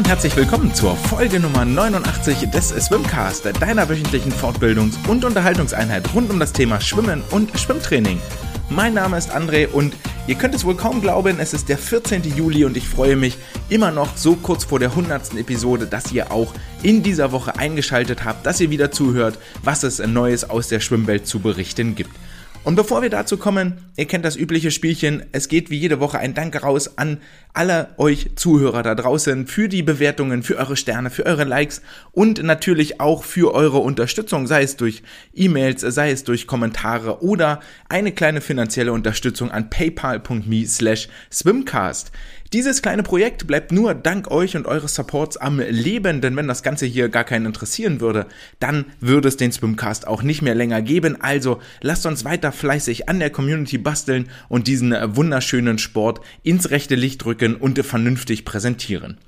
und herzlich willkommen zur Folge Nummer 89 des Swimcast, deiner wöchentlichen Fortbildungs- und Unterhaltungseinheit rund um das Thema Schwimmen und Schwimmtraining. Mein Name ist André und ihr könnt es wohl kaum glauben, es ist der 14. Juli und ich freue mich immer noch so kurz vor der 100. Episode, dass ihr auch in dieser Woche eingeschaltet habt, dass ihr wieder zuhört, was es Neues aus der Schwimmwelt zu berichten gibt. Und bevor wir dazu kommen, ihr kennt das übliche Spielchen, es geht wie jede Woche ein Danke raus an alle euch Zuhörer da draußen für die Bewertungen, für eure Sterne, für eure Likes und natürlich auch für eure Unterstützung, sei es durch E-Mails, sei es durch Kommentare oder eine kleine finanzielle Unterstützung an paypal.me slash swimcast. Dieses kleine Projekt bleibt nur dank euch und eures Supports am Leben, denn wenn das Ganze hier gar keinen interessieren würde, dann würde es den Swimcast auch nicht mehr länger geben. Also lasst uns weiter fleißig an der Community basteln und diesen wunderschönen Sport ins rechte Licht rücken und vernünftig präsentieren.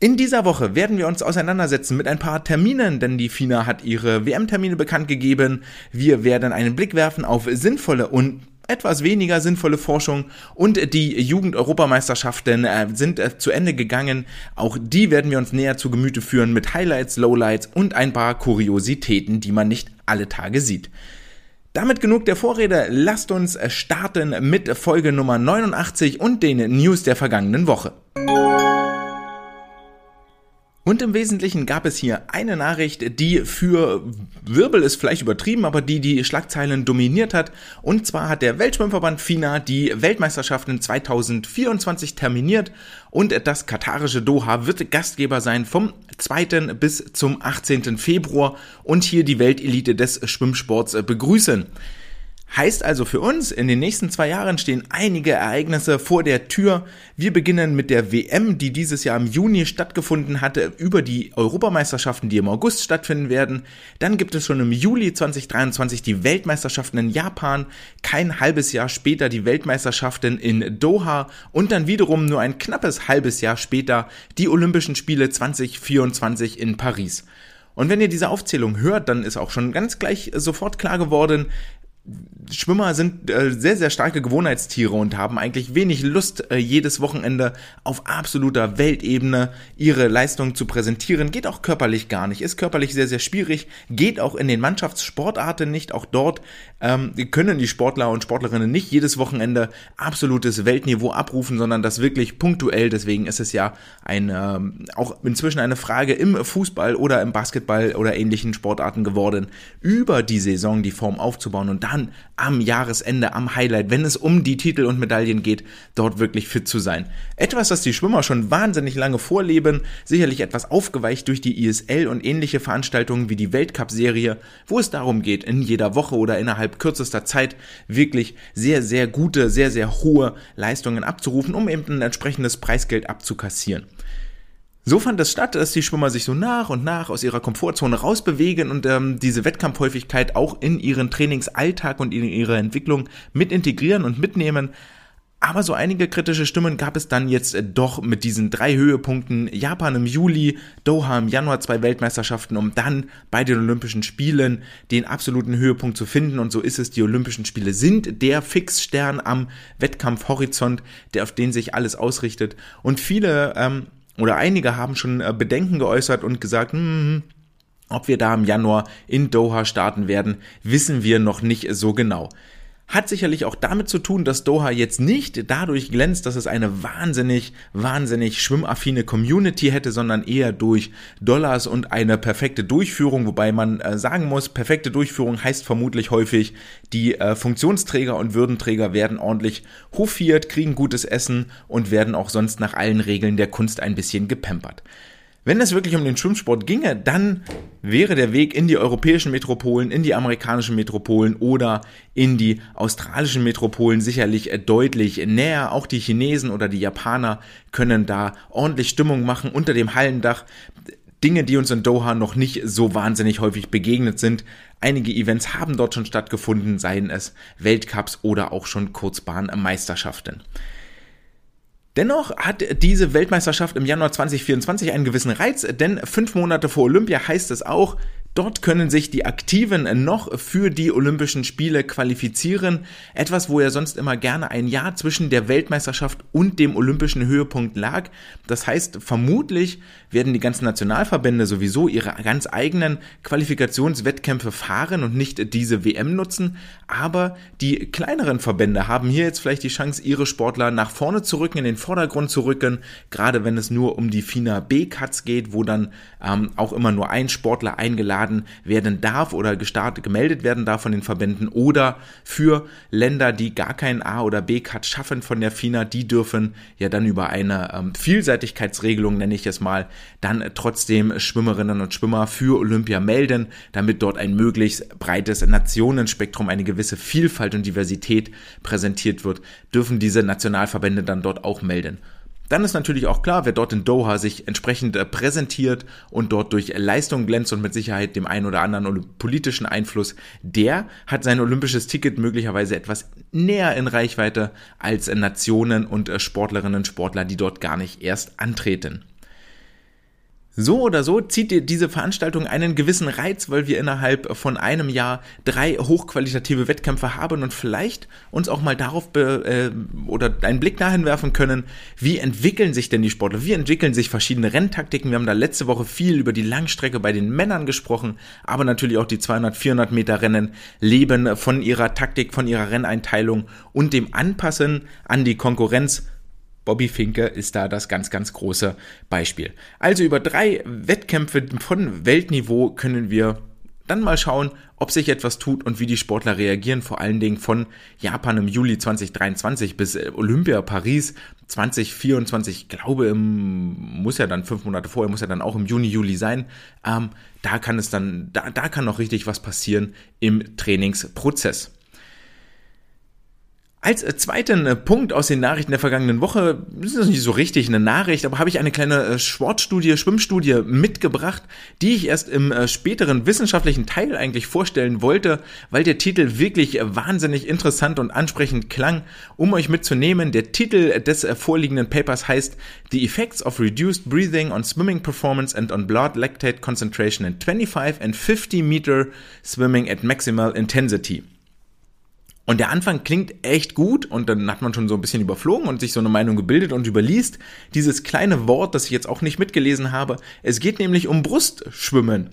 In dieser Woche werden wir uns auseinandersetzen mit ein paar Terminen, denn die FINA hat ihre WM-Termine bekannt gegeben. Wir werden einen Blick werfen auf sinnvolle und etwas weniger sinnvolle Forschung und die Jugend-Europameisterschaften äh, sind äh, zu Ende gegangen. Auch die werden wir uns näher zu Gemüte führen mit Highlights, Lowlights und ein paar Kuriositäten, die man nicht alle Tage sieht. Damit genug der Vorrede, lasst uns starten mit Folge Nummer 89 und den News der vergangenen Woche. Und im Wesentlichen gab es hier eine Nachricht, die für Wirbel ist vielleicht übertrieben, aber die die Schlagzeilen dominiert hat. Und zwar hat der Weltschwimmverband FINA die Weltmeisterschaften 2024 terminiert und das katarische Doha wird Gastgeber sein vom 2. bis zum 18. Februar und hier die Weltelite des Schwimmsports begrüßen. Heißt also für uns, in den nächsten zwei Jahren stehen einige Ereignisse vor der Tür. Wir beginnen mit der WM, die dieses Jahr im Juni stattgefunden hatte, über die Europameisterschaften, die im August stattfinden werden. Dann gibt es schon im Juli 2023 die Weltmeisterschaften in Japan, kein halbes Jahr später die Weltmeisterschaften in Doha und dann wiederum nur ein knappes halbes Jahr später die Olympischen Spiele 2024 in Paris. Und wenn ihr diese Aufzählung hört, dann ist auch schon ganz gleich sofort klar geworden, Schwimmer sind äh, sehr, sehr starke Gewohnheitstiere und haben eigentlich wenig Lust, äh, jedes Wochenende auf absoluter Weltebene ihre Leistung zu präsentieren. Geht auch körperlich gar nicht, ist körperlich sehr, sehr schwierig, geht auch in den Mannschaftssportarten nicht. Auch dort ähm, können die Sportler und Sportlerinnen nicht jedes Wochenende absolutes Weltniveau abrufen, sondern das wirklich punktuell. Deswegen ist es ja ein, ähm, auch inzwischen eine Frage im Fußball oder im Basketball oder ähnlichen Sportarten geworden, über die Saison die Form aufzubauen und dann dann am Jahresende, am Highlight, wenn es um die Titel und Medaillen geht, dort wirklich fit zu sein. Etwas, das die Schwimmer schon wahnsinnig lange vorleben, sicherlich etwas aufgeweicht durch die ISL und ähnliche Veranstaltungen wie die Weltcup-Serie, wo es darum geht, in jeder Woche oder innerhalb kürzester Zeit wirklich sehr, sehr gute, sehr, sehr hohe Leistungen abzurufen, um eben ein entsprechendes Preisgeld abzukassieren. So fand es statt, dass die Schwimmer sich so nach und nach aus ihrer Komfortzone rausbewegen und ähm, diese Wettkampfhäufigkeit auch in ihren Trainingsalltag und in ihre Entwicklung mit integrieren und mitnehmen. Aber so einige kritische Stimmen gab es dann jetzt äh, doch mit diesen drei Höhepunkten. Japan im Juli, Doha im Januar zwei Weltmeisterschaften, um dann bei den Olympischen Spielen den absoluten Höhepunkt zu finden. Und so ist es. Die Olympischen Spiele sind der Fixstern am Wettkampfhorizont, der auf den sich alles ausrichtet. Und viele ähm, oder einige haben schon äh, Bedenken geäußert und gesagt, hm, hm, hm, ob wir da im Januar in Doha starten werden, wissen wir noch nicht so genau. Hat sicherlich auch damit zu tun, dass Doha jetzt nicht dadurch glänzt, dass es eine wahnsinnig, wahnsinnig schwimmaffine Community hätte, sondern eher durch Dollars und eine perfekte Durchführung, wobei man äh, sagen muss, perfekte Durchführung heißt vermutlich häufig, die äh, Funktionsträger und Würdenträger werden ordentlich hofiert, kriegen gutes Essen und werden auch sonst nach allen Regeln der Kunst ein bisschen gepampert. Wenn es wirklich um den Schwimmsport ginge, dann wäre der Weg in die europäischen Metropolen, in die amerikanischen Metropolen oder in die australischen Metropolen sicherlich deutlich näher. Auch die Chinesen oder die Japaner können da ordentlich Stimmung machen unter dem Hallendach. Dinge, die uns in Doha noch nicht so wahnsinnig häufig begegnet sind. Einige Events haben dort schon stattgefunden, seien es Weltcups oder auch schon Kurzbahnmeisterschaften. Dennoch hat diese Weltmeisterschaft im Januar 2024 einen gewissen Reiz, denn fünf Monate vor Olympia heißt es auch, Dort können sich die Aktiven noch für die Olympischen Spiele qualifizieren. Etwas, wo ja sonst immer gerne ein Jahr zwischen der Weltmeisterschaft und dem olympischen Höhepunkt lag. Das heißt, vermutlich werden die ganzen Nationalverbände sowieso ihre ganz eigenen Qualifikationswettkämpfe fahren und nicht diese WM nutzen. Aber die kleineren Verbände haben hier jetzt vielleicht die Chance, ihre Sportler nach vorne zu rücken, in den Vordergrund zu rücken. Gerade wenn es nur um die FINA B-Cuts geht, wo dann ähm, auch immer nur ein Sportler eingeladen werden darf oder gestartet, gemeldet werden darf von den Verbänden. Oder für Länder, die gar keinen A- oder B-Cut schaffen von der FINA, die dürfen ja dann über eine ähm, Vielseitigkeitsregelung, nenne ich es mal, dann trotzdem Schwimmerinnen und Schwimmer für Olympia melden, damit dort ein möglichst breites Nationenspektrum, eine gewisse Vielfalt und Diversität präsentiert wird, dürfen diese Nationalverbände dann dort auch melden. Dann ist natürlich auch klar, wer dort in Doha sich entsprechend äh, präsentiert und dort durch Leistung glänzt und mit Sicherheit dem einen oder anderen politischen Einfluss, der hat sein olympisches Ticket möglicherweise etwas näher in Reichweite als Nationen und äh, Sportlerinnen und Sportler, die dort gar nicht erst antreten. So oder so zieht dir diese Veranstaltung einen gewissen Reiz, weil wir innerhalb von einem Jahr drei hochqualitative Wettkämpfe haben und vielleicht uns auch mal darauf äh, oder einen Blick dahin werfen können, wie entwickeln sich denn die Sportler, wie entwickeln sich verschiedene Renntaktiken. Wir haben da letzte Woche viel über die Langstrecke bei den Männern gesprochen, aber natürlich auch die 200, 400 Meter Rennen leben von ihrer Taktik, von ihrer Renneinteilung und dem Anpassen an die Konkurrenz Bobby Finke ist da das ganz, ganz große Beispiel. Also über drei Wettkämpfe von Weltniveau können wir dann mal schauen, ob sich etwas tut und wie die Sportler reagieren, vor allen Dingen von Japan im Juli 2023 bis äh, Olympia Paris 2024, ich glaube, im, muss ja dann fünf Monate vorher, muss ja dann auch im Juni, Juli sein. Ähm, da kann es dann, da, da kann noch richtig was passieren im Trainingsprozess. Als äh, zweiten äh, Punkt aus den Nachrichten der vergangenen Woche, das ist nicht so richtig eine Nachricht, aber habe ich eine kleine äh, Sportstudie, Schwimmstudie mitgebracht, die ich erst im späteren wissenschaftlichen Teil eigentlich vorstellen wollte, weil der Titel wirklich wahnsinnig interessant und ansprechend klang, um euch mitzunehmen. Der Titel des vorliegenden Papers heißt The Effects of Reduced Breathing on Swimming Performance and on Blood Lactate Concentration in 25 and 50 Meter Swimming at Maximal Intensity. Und der Anfang klingt echt gut und dann hat man schon so ein bisschen überflogen und sich so eine Meinung gebildet und überliest dieses kleine Wort, das ich jetzt auch nicht mitgelesen habe. Es geht nämlich um Brustschwimmen.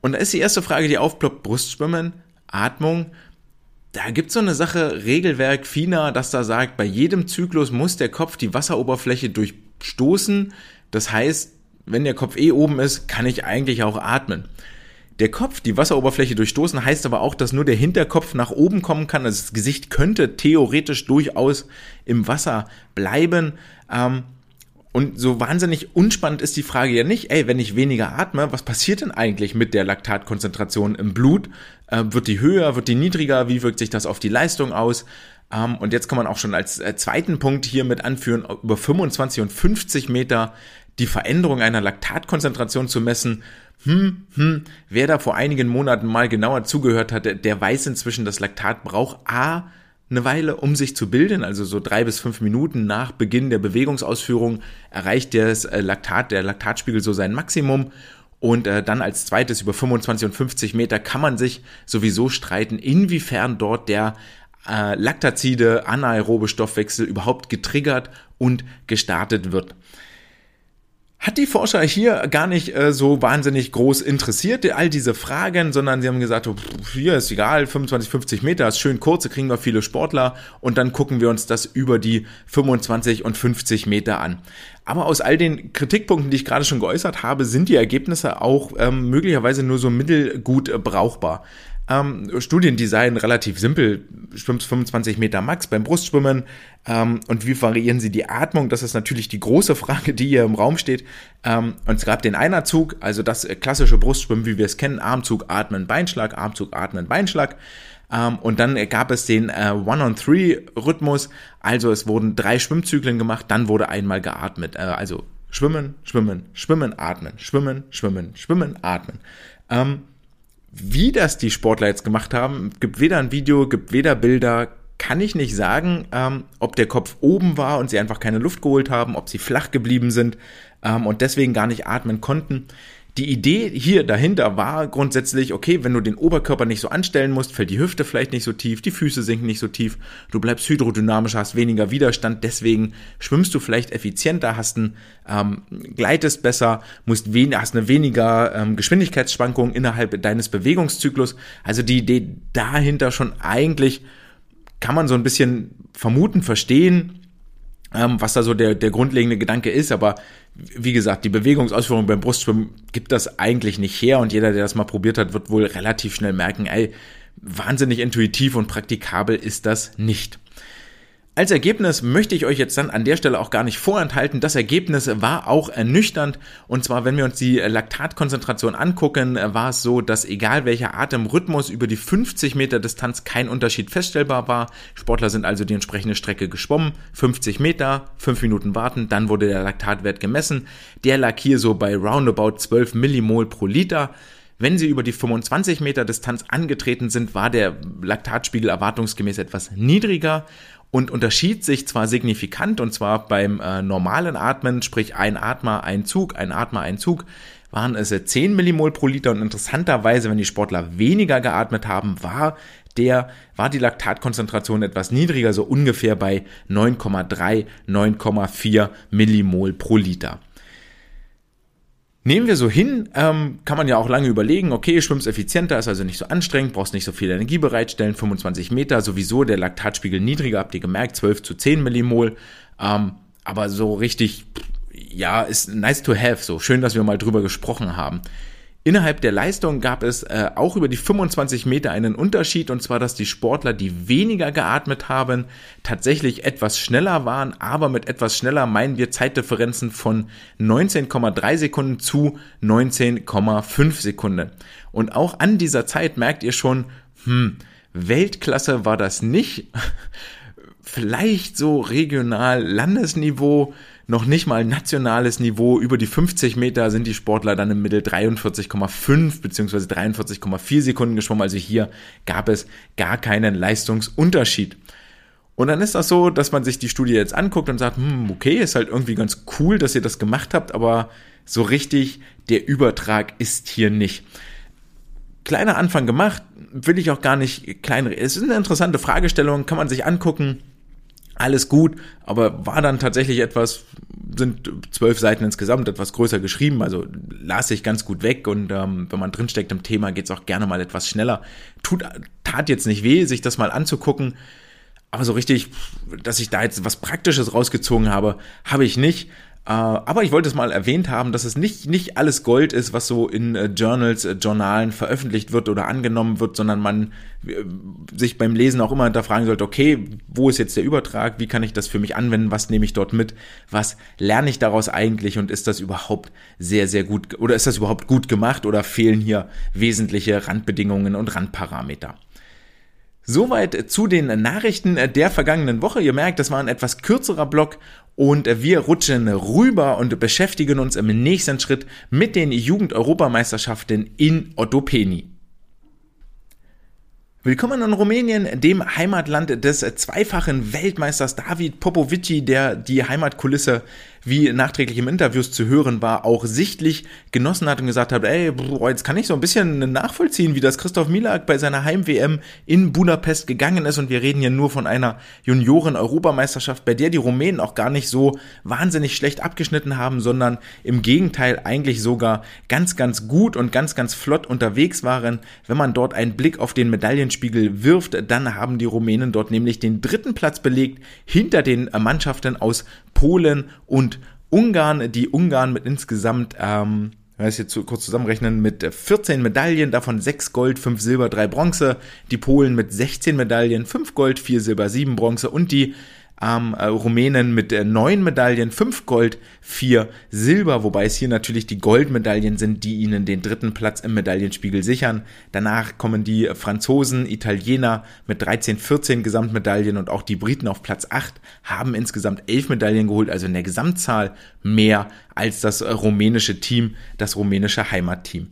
Und da ist die erste Frage, die aufploppt, Brustschwimmen, Atmung. Da gibt's so eine Sache, Regelwerk FINA, das da sagt, bei jedem Zyklus muss der Kopf die Wasseroberfläche durchstoßen. Das heißt, wenn der Kopf eh oben ist, kann ich eigentlich auch atmen. Der Kopf die Wasseroberfläche durchstoßen heißt aber auch, dass nur der Hinterkopf nach oben kommen kann. Also das Gesicht könnte theoretisch durchaus im Wasser bleiben. Ähm, und so wahnsinnig unspannend ist die Frage ja nicht, ey, wenn ich weniger atme, was passiert denn eigentlich mit der Laktatkonzentration im Blut? Äh, wird die höher, wird die niedriger? Wie wirkt sich das auf die Leistung aus? Ähm, und jetzt kann man auch schon als äh, zweiten Punkt hier mit anführen, über 25 und 50 Meter die Veränderung einer Laktatkonzentration zu messen hm, hm, wer da vor einigen Monaten mal genauer zugehört hatte, der weiß inzwischen, dass Laktat braucht A, eine Weile, um sich zu bilden, also so drei bis fünf Minuten nach Beginn der Bewegungsausführung erreicht das äh, Laktat, der Laktatspiegel so sein Maximum. Und äh, dann als zweites über 25 und 50 Meter kann man sich sowieso streiten, inwiefern dort der äh, Laktazide anaerobe Stoffwechsel überhaupt getriggert und gestartet wird hat die Forscher hier gar nicht äh, so wahnsinnig groß interessiert, all diese Fragen, sondern sie haben gesagt, oh, hier ist egal, 25, 50 Meter ist schön kurz, da kriegen wir viele Sportler und dann gucken wir uns das über die 25 und 50 Meter an. Aber aus all den Kritikpunkten, die ich gerade schon geäußert habe, sind die Ergebnisse auch ähm, möglicherweise nur so mittelgut äh, brauchbar. Ähm, Studiendesign relativ simpel, schwimmst 25 Meter Max beim Brustschwimmen. Ähm, und wie variieren sie die Atmung? Das ist natürlich die große Frage, die hier im Raum steht. Ähm, und es gab den Einerzug, also das klassische Brustschwimmen, wie wir es kennen, Armzug, Atmen, Beinschlag, Armzug, Atmen, Beinschlag. Um, ähm, und dann gab es den äh, One-on-Three-Rhythmus, also es wurden drei Schwimmzyklen gemacht, dann wurde einmal geatmet. Äh, also schwimmen, schwimmen, schwimmen, atmen, schwimmen, schwimmen, schwimmen, atmen. Ähm, wie das die Sportler jetzt gemacht haben, gibt weder ein Video, gibt weder Bilder, kann ich nicht sagen, ähm, ob der Kopf oben war und sie einfach keine Luft geholt haben, ob sie flach geblieben sind ähm, und deswegen gar nicht atmen konnten. Die Idee hier dahinter war grundsätzlich, okay, wenn du den Oberkörper nicht so anstellen musst, fällt die Hüfte vielleicht nicht so tief, die Füße sinken nicht so tief, du bleibst hydrodynamisch, hast weniger Widerstand, deswegen schwimmst du vielleicht effizienter, hast ein, ähm, gleitest besser, musst wen hast eine weniger ähm, Geschwindigkeitsschwankung innerhalb deines Bewegungszyklus. Also die Idee dahinter schon eigentlich kann man so ein bisschen vermuten, verstehen, ähm, was da so der, der grundlegende Gedanke ist. Aber wie gesagt, die Bewegungsausführung beim Brustschwimmen gibt das eigentlich nicht her und jeder, der das mal probiert hat, wird wohl relativ schnell merken, ey, wahnsinnig intuitiv und praktikabel ist das nicht. Als Ergebnis möchte ich euch jetzt dann an der Stelle auch gar nicht vorenthalten. Das Ergebnis war auch ernüchternd. Und zwar, wenn wir uns die Laktatkonzentration angucken, war es so, dass egal welcher Atemrhythmus über die 50 Meter Distanz kein Unterschied feststellbar war. Sportler sind also die entsprechende Strecke geschwommen. 50 Meter, 5 Minuten warten, dann wurde der Laktatwert gemessen. Der lag hier so bei roundabout 12 Millimol pro Liter. Wenn sie über die 25 Meter Distanz angetreten sind, war der Laktatspiegel erwartungsgemäß etwas niedriger und unterschied sich zwar signifikant, und zwar beim äh, normalen Atmen, sprich ein Atmer, ein Zug, ein Atmer, ein Zug, waren es 10 Millimol pro Liter und interessanterweise, wenn die Sportler weniger geatmet haben, war der, war die Laktatkonzentration etwas niedriger, so ungefähr bei 9,3, 9,4 Millimol pro Liter. Nehmen wir so hin, ähm, kann man ja auch lange überlegen, okay, schwimmst effizienter, ist also nicht so anstrengend, brauchst nicht so viel Energie bereitstellen, 25 Meter, sowieso der Laktatspiegel niedriger, habt ihr gemerkt, 12 zu 10 Millimol, ähm, aber so richtig, ja, ist nice to have, so schön, dass wir mal drüber gesprochen haben. Innerhalb der Leistung gab es äh, auch über die 25 Meter einen Unterschied, und zwar, dass die Sportler, die weniger geatmet haben, tatsächlich etwas schneller waren, aber mit etwas schneller meinen wir Zeitdifferenzen von 19,3 Sekunden zu 19,5 Sekunden. Und auch an dieser Zeit merkt ihr schon, hm, Weltklasse war das nicht. Vielleicht so regional Landesniveau, noch nicht mal nationales Niveau. Über die 50 Meter sind die Sportler dann im Mittel 43,5 bzw. 43,4 Sekunden geschwommen. Also hier gab es gar keinen Leistungsunterschied. Und dann ist das so, dass man sich die Studie jetzt anguckt und sagt, hm, okay, ist halt irgendwie ganz cool, dass ihr das gemacht habt, aber so richtig der Übertrag ist hier nicht. Kleiner Anfang gemacht, will ich auch gar nicht klein. Es ist eine interessante Fragestellung, kann man sich angucken alles gut, aber war dann tatsächlich etwas, sind zwölf Seiten insgesamt etwas größer geschrieben, also las sich ganz gut weg und ähm, wenn man drinsteckt im Thema, geht's auch gerne mal etwas schneller. Tut, tat jetzt nicht weh, sich das mal anzugucken, aber so richtig, dass ich da jetzt was Praktisches rausgezogen habe, habe ich nicht. Äh, aber ich wollte es mal erwähnt haben, dass es nicht, nicht alles Gold ist, was so in äh, Journals, äh, Journalen veröffentlicht wird oder angenommen wird, sondern man sich beim Lesen auch immer hinterfragen sollte, okay, wo ist jetzt der Übertrag? Wie kann ich das für mich anwenden? Was nehme ich dort mit? Was lerne ich daraus eigentlich? Und ist das überhaupt sehr, sehr gut oder ist das überhaupt gut gemacht oder fehlen hier wesentliche Randbedingungen und Randparameter? Soweit zu den Nachrichten der vergangenen Woche. Ihr merkt, das war ein etwas kürzerer Block und wir rutschen rüber und beschäftigen uns im nächsten Schritt mit den Jugend-Europameisterschaften in Ottopeni. Willkommen in Rumänien, dem Heimatland des zweifachen Weltmeisters David Popovici, der die Heimatkulisse, wie nachträglich im Interviews zu hören war, auch sichtlich genossen hat und gesagt hat, ey, jetzt kann ich so ein bisschen nachvollziehen, wie das Christoph Milak bei seiner Heim-WM in Budapest gegangen ist und wir reden hier nur von einer Junioren-Europameisterschaft, bei der die Rumänen auch gar nicht so wahnsinnig schlecht abgeschnitten haben, sondern im Gegenteil eigentlich sogar ganz, ganz gut und ganz, ganz flott unterwegs waren. Wenn man dort einen Blick auf den Medaillen Medaillenspiegel wirft, dann haben die Rumänen dort nämlich den dritten Platz belegt hinter den Mannschaften aus Polen und Ungarn. Die Ungarn mit insgesamt ähm, wenn wir jetzt kurz zusammenrechnen, mit 14 Medaillen, davon 6 Gold, 5 Silber, 3 Bronze. Die Polen mit 16 Medaillen, 5 Gold, 4 Silber, 7 Bronze und die ähm, äh, Rumänen mit äh, neun Medaillen, fünf Gold, vier Silber, wobei es hier natürlich die Goldmedaillen sind, die ihnen den dritten Platz im Medaillenspiegel sichern. Danach kommen die Franzosen, Italiener mit 13, 14 Gesamtmedaillen und auch die Briten auf Platz 8 haben insgesamt elf Medaillen geholt, also in der Gesamtzahl mehr als das äh, rumänische Team, das rumänische Heimatteam.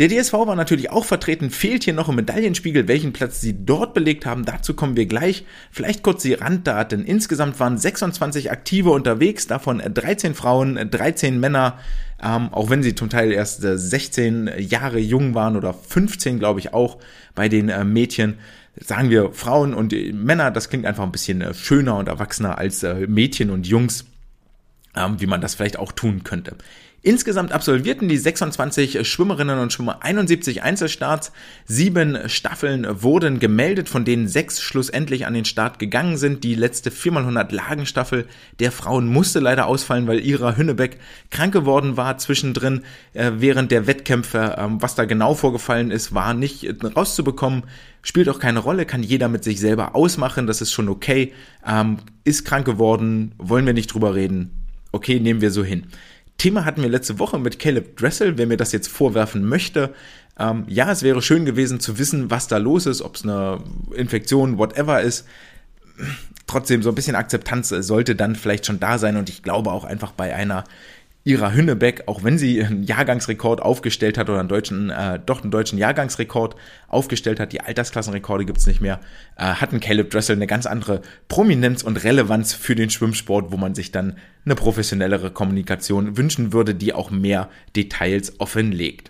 Der DSV war natürlich auch vertreten, fehlt hier noch im Medaillenspiegel, welchen Platz sie dort belegt haben. Dazu kommen wir gleich. Vielleicht kurz die Randdaten. Insgesamt waren 26 Aktive unterwegs, davon 13 Frauen, 13 Männer, ähm, auch wenn sie zum Teil erst 16 Jahre jung waren oder 15, glaube ich, auch bei den äh, Mädchen sagen wir Frauen und Männer, das klingt einfach ein bisschen äh, schöner und erwachsener als äh, Mädchen und Jungs, ähm, wie man das vielleicht auch tun könnte. Insgesamt absolvierten die 26 Schwimmerinnen und Schwimmer 71 Einzelstarts. Sieben Staffeln wurden gemeldet, von denen sechs schlussendlich an den Start gegangen sind. Die letzte 4x100 Lagenstaffel der Frauen musste leider ausfallen, weil Ira Hünnebeck krank geworden war zwischendrin äh, während der Wettkämpfe. Ähm, was da genau vorgefallen ist, war nicht rauszubekommen. Spielt auch keine Rolle, kann jeder mit sich selber ausmachen. Das ist schon okay. Ähm, ist krank geworden, wollen wir nicht drüber reden. Okay, nehmen wir so hin. Thema hatten wir letzte Woche mit Caleb Dressel, wer mir das jetzt vorwerfen möchte. Ähm, ja, es wäre schön gewesen zu wissen, was da los ist, ob es eine Infektion, whatever ist. Trotzdem, so ein bisschen Akzeptanz sollte dann vielleicht schon da sein und ich glaube auch einfach bei einer ihrer Hünnebeck, auch wenn sie einen Jahrgangsrekord aufgestellt hat oder einen deutschen, äh, doch einen deutschen Jahrgangsrekord aufgestellt hat, die Altersklassenrekorde gibt's nicht mehr, äh, hatten Caleb Dressel eine ganz andere Prominenz und Relevanz für den Schwimmsport, wo man sich dann eine professionellere Kommunikation wünschen würde, die auch mehr Details offenlegt.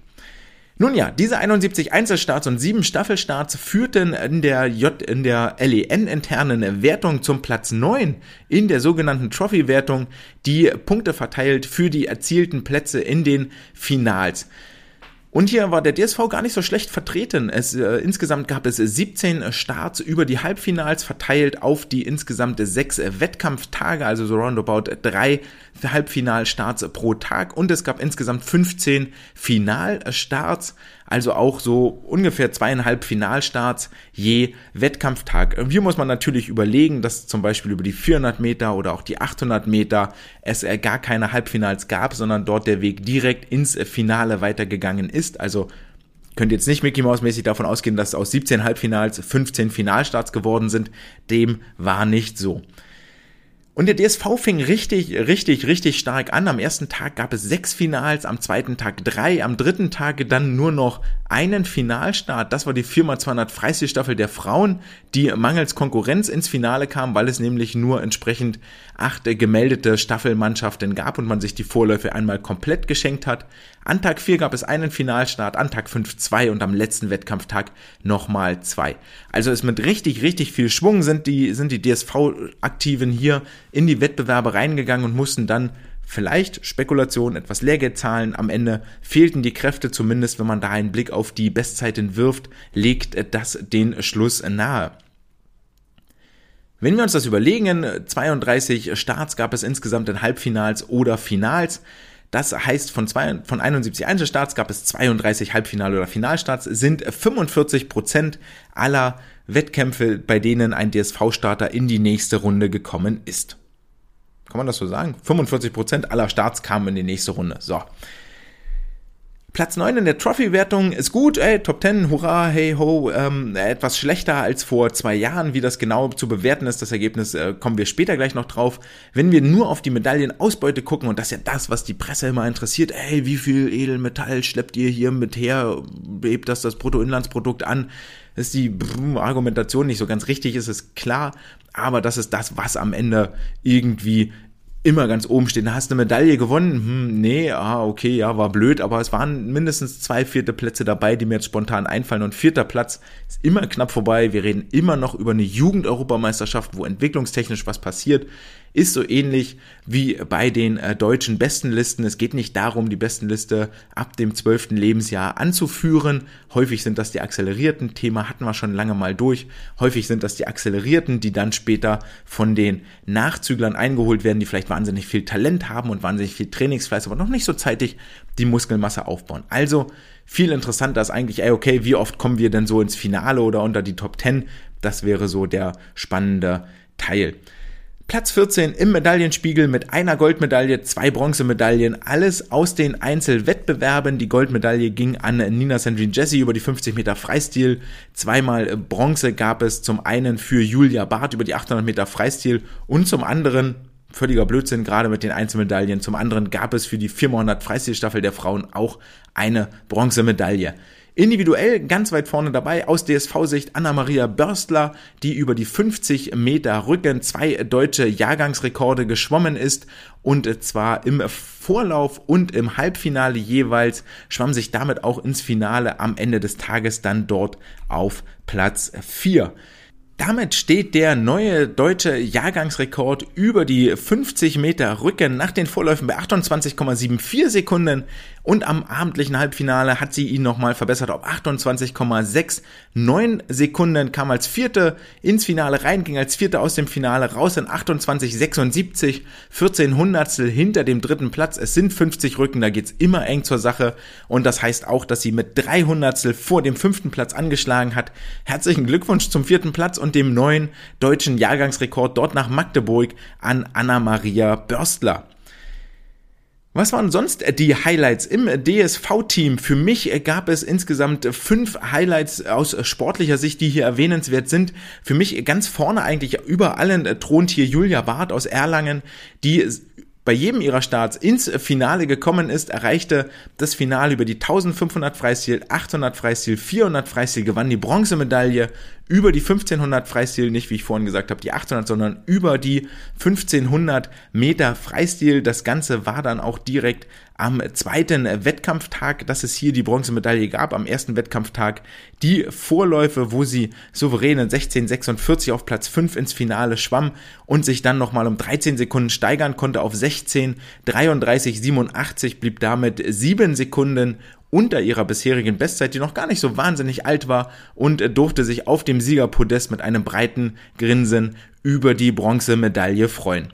Nun ja, diese 71 Einzelstarts und 7 Staffelstarts führten in der J in der LEN internen Wertung zum Platz 9 in der sogenannten Trophy Wertung, die Punkte verteilt für die erzielten Plätze in den Finals. Und hier war der DSV gar nicht so schlecht vertreten. Es, äh, insgesamt gab es 17 Starts über die Halbfinals verteilt auf die insgesamt sechs Wettkampftage, also so roundabout drei Halbfinalstarts pro Tag. Und es gab insgesamt 15 Finalstarts also auch so ungefähr zweieinhalb Finalstarts je Wettkampftag. Hier muss man natürlich überlegen, dass zum Beispiel über die 400 Meter oder auch die 800 Meter es gar keine Halbfinals gab, sondern dort der Weg direkt ins Finale weitergegangen ist. Also könnt jetzt nicht Mickey Mouse mäßig davon ausgehen, dass aus 17 Halbfinals 15 Finalstarts geworden sind. Dem war nicht so. Und der DSV fing richtig, richtig, richtig stark an. Am ersten Tag gab es sechs Finals, am zweiten Tag drei, am dritten Tag dann nur noch einen Finalstart. Das war die 4x200 Freistilstaffel der Frauen, die mangels Konkurrenz ins Finale kam, weil es nämlich nur entsprechend acht gemeldete Staffelmannschaften gab und man sich die Vorläufe einmal komplett geschenkt hat. An Tag 4 gab es einen Finalstart, an Tag 5 zwei und am letzten Wettkampftag nochmal zwei. Also es mit richtig, richtig viel Schwung sind die, sind die DSV-Aktiven hier in die Wettbewerbe reingegangen und mussten dann vielleicht Spekulation, etwas Lehrgeld zahlen. Am Ende fehlten die Kräfte, zumindest wenn man da einen Blick auf die Bestzeiten wirft, legt das den Schluss nahe. Wenn wir uns das überlegen, 32 Starts gab es insgesamt in Halbfinals oder Finals. Das heißt, von, zwei, von 71 Einzelstarts gab es 32 Halbfinale- oder Finalstarts, sind 45 Prozent aller Wettkämpfe, bei denen ein DSV-Starter in die nächste Runde gekommen ist. Kann man das so sagen? 45 Prozent aller Starts kamen in die nächste Runde. So. Platz 9 in der Trophy-Wertung ist gut, ey, Top 10, hurra, hey ho, ähm, etwas schlechter als vor zwei Jahren. Wie das genau zu bewerten ist, das Ergebnis, äh, kommen wir später gleich noch drauf. Wenn wir nur auf die Medaillenausbeute gucken, und das ist ja das, was die Presse immer interessiert, ey, wie viel Edelmetall schleppt ihr hier mit her, hebt das das Bruttoinlandsprodukt an, ist die Argumentation nicht so ganz richtig, ist es klar, aber das ist das, was am Ende irgendwie immer ganz oben stehen. Da hast du eine Medaille gewonnen. Hm, nee, ah, okay, ja, war blöd, aber es waren mindestens zwei vierte Plätze dabei, die mir jetzt spontan einfallen. Und vierter Platz ist immer knapp vorbei. Wir reden immer noch über eine Jugend-Europameisterschaft, wo entwicklungstechnisch was passiert ist so ähnlich wie bei den äh, deutschen Bestenlisten. Es geht nicht darum, die Bestenliste ab dem zwölften Lebensjahr anzuführen. Häufig sind das die Akzelerierten. Thema hatten wir schon lange mal durch. Häufig sind das die Akzelerierten, die dann später von den Nachzüglern eingeholt werden, die vielleicht wahnsinnig viel Talent haben und wahnsinnig viel Trainingsfleiß, aber noch nicht so zeitig die Muskelmasse aufbauen. Also viel interessanter ist eigentlich, ey, okay, wie oft kommen wir denn so ins Finale oder unter die Top 10? Das wäre so der spannende Teil. Platz 14 im Medaillenspiegel mit einer Goldmedaille, zwei Bronzemedaillen, alles aus den Einzelwettbewerben. Die Goldmedaille ging an Nina Sandrine Jesse über die 50 Meter Freistil. Zweimal Bronze gab es zum einen für Julia Barth über die 800 Meter Freistil und zum anderen völliger Blödsinn, gerade mit den Einzelmedaillen. Zum anderen gab es für die 400 Freistilstaffel der Frauen auch eine Bronzemedaille. Individuell ganz weit vorne dabei aus DSV-Sicht Anna-Maria Börstler, die über die 50 Meter Rücken zwei deutsche Jahrgangsrekorde geschwommen ist und zwar im Vorlauf und im Halbfinale jeweils, schwamm sich damit auch ins Finale am Ende des Tages dann dort auf Platz 4. Damit steht der neue deutsche Jahrgangsrekord über die 50 Meter Rücken nach den Vorläufen bei 28,74 Sekunden und am abendlichen Halbfinale hat sie ihn nochmal verbessert auf 28,69 Sekunden, kam als Vierte ins Finale rein, ging als Vierte aus dem Finale raus in 28,76, 14 Hundertstel hinter dem dritten Platz. Es sind 50 Rücken, da geht's immer eng zur Sache und das heißt auch, dass sie mit 3 Hundertstel vor dem fünften Platz angeschlagen hat. Herzlichen Glückwunsch zum vierten Platz und dem neuen deutschen Jahrgangsrekord dort nach Magdeburg an Anna-Maria Börstler. Was waren sonst die Highlights im DSV-Team? Für mich gab es insgesamt fünf Highlights aus sportlicher Sicht, die hier erwähnenswert sind. Für mich ganz vorne eigentlich über allen thront hier Julia Barth aus Erlangen, die bei jedem ihrer Starts ins Finale gekommen ist, erreichte das Finale über die 1500 Freistil, 800 Freistil, 400 Freistil, gewann die Bronzemedaille über die 1500 Freistil, nicht wie ich vorhin gesagt habe, die 800, sondern über die 1500 Meter Freistil. Das Ganze war dann auch direkt am zweiten Wettkampftag, dass es hier die Bronzemedaille gab, am ersten Wettkampftag die Vorläufe, wo sie souverän in 16,46 auf Platz 5 ins Finale schwamm und sich dann nochmal um 13 Sekunden steigern konnte auf 16,33,87, blieb damit 7 Sekunden unter ihrer bisherigen Bestzeit, die noch gar nicht so wahnsinnig alt war und durfte sich auf dem Siegerpodest mit einem breiten Grinsen über die Bronzemedaille freuen.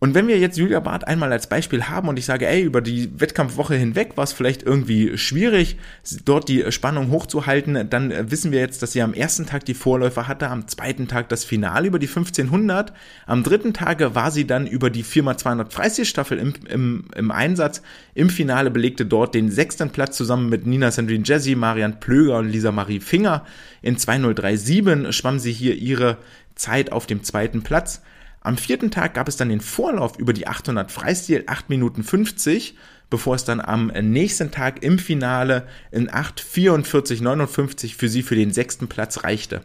Und wenn wir jetzt Julia Barth einmal als Beispiel haben und ich sage, ey, über die Wettkampfwoche hinweg war es vielleicht irgendwie schwierig, dort die Spannung hochzuhalten, dann wissen wir jetzt, dass sie am ersten Tag die Vorläufer hatte, am zweiten Tag das Finale über die 1500, am dritten Tage war sie dann über die 4x200 Freistilstaffel im, im, im Einsatz, im Finale belegte dort den sechsten Platz zusammen mit Nina Sandrine Jesse, Marian Plöger und Lisa Marie Finger. In 2037 schwamm sie hier ihre Zeit auf dem zweiten Platz. Am vierten Tag gab es dann den Vorlauf über die 800 Freistil, 8 Minuten 50, bevor es dann am nächsten Tag im Finale in 8,44,59 für sie für den sechsten Platz reichte.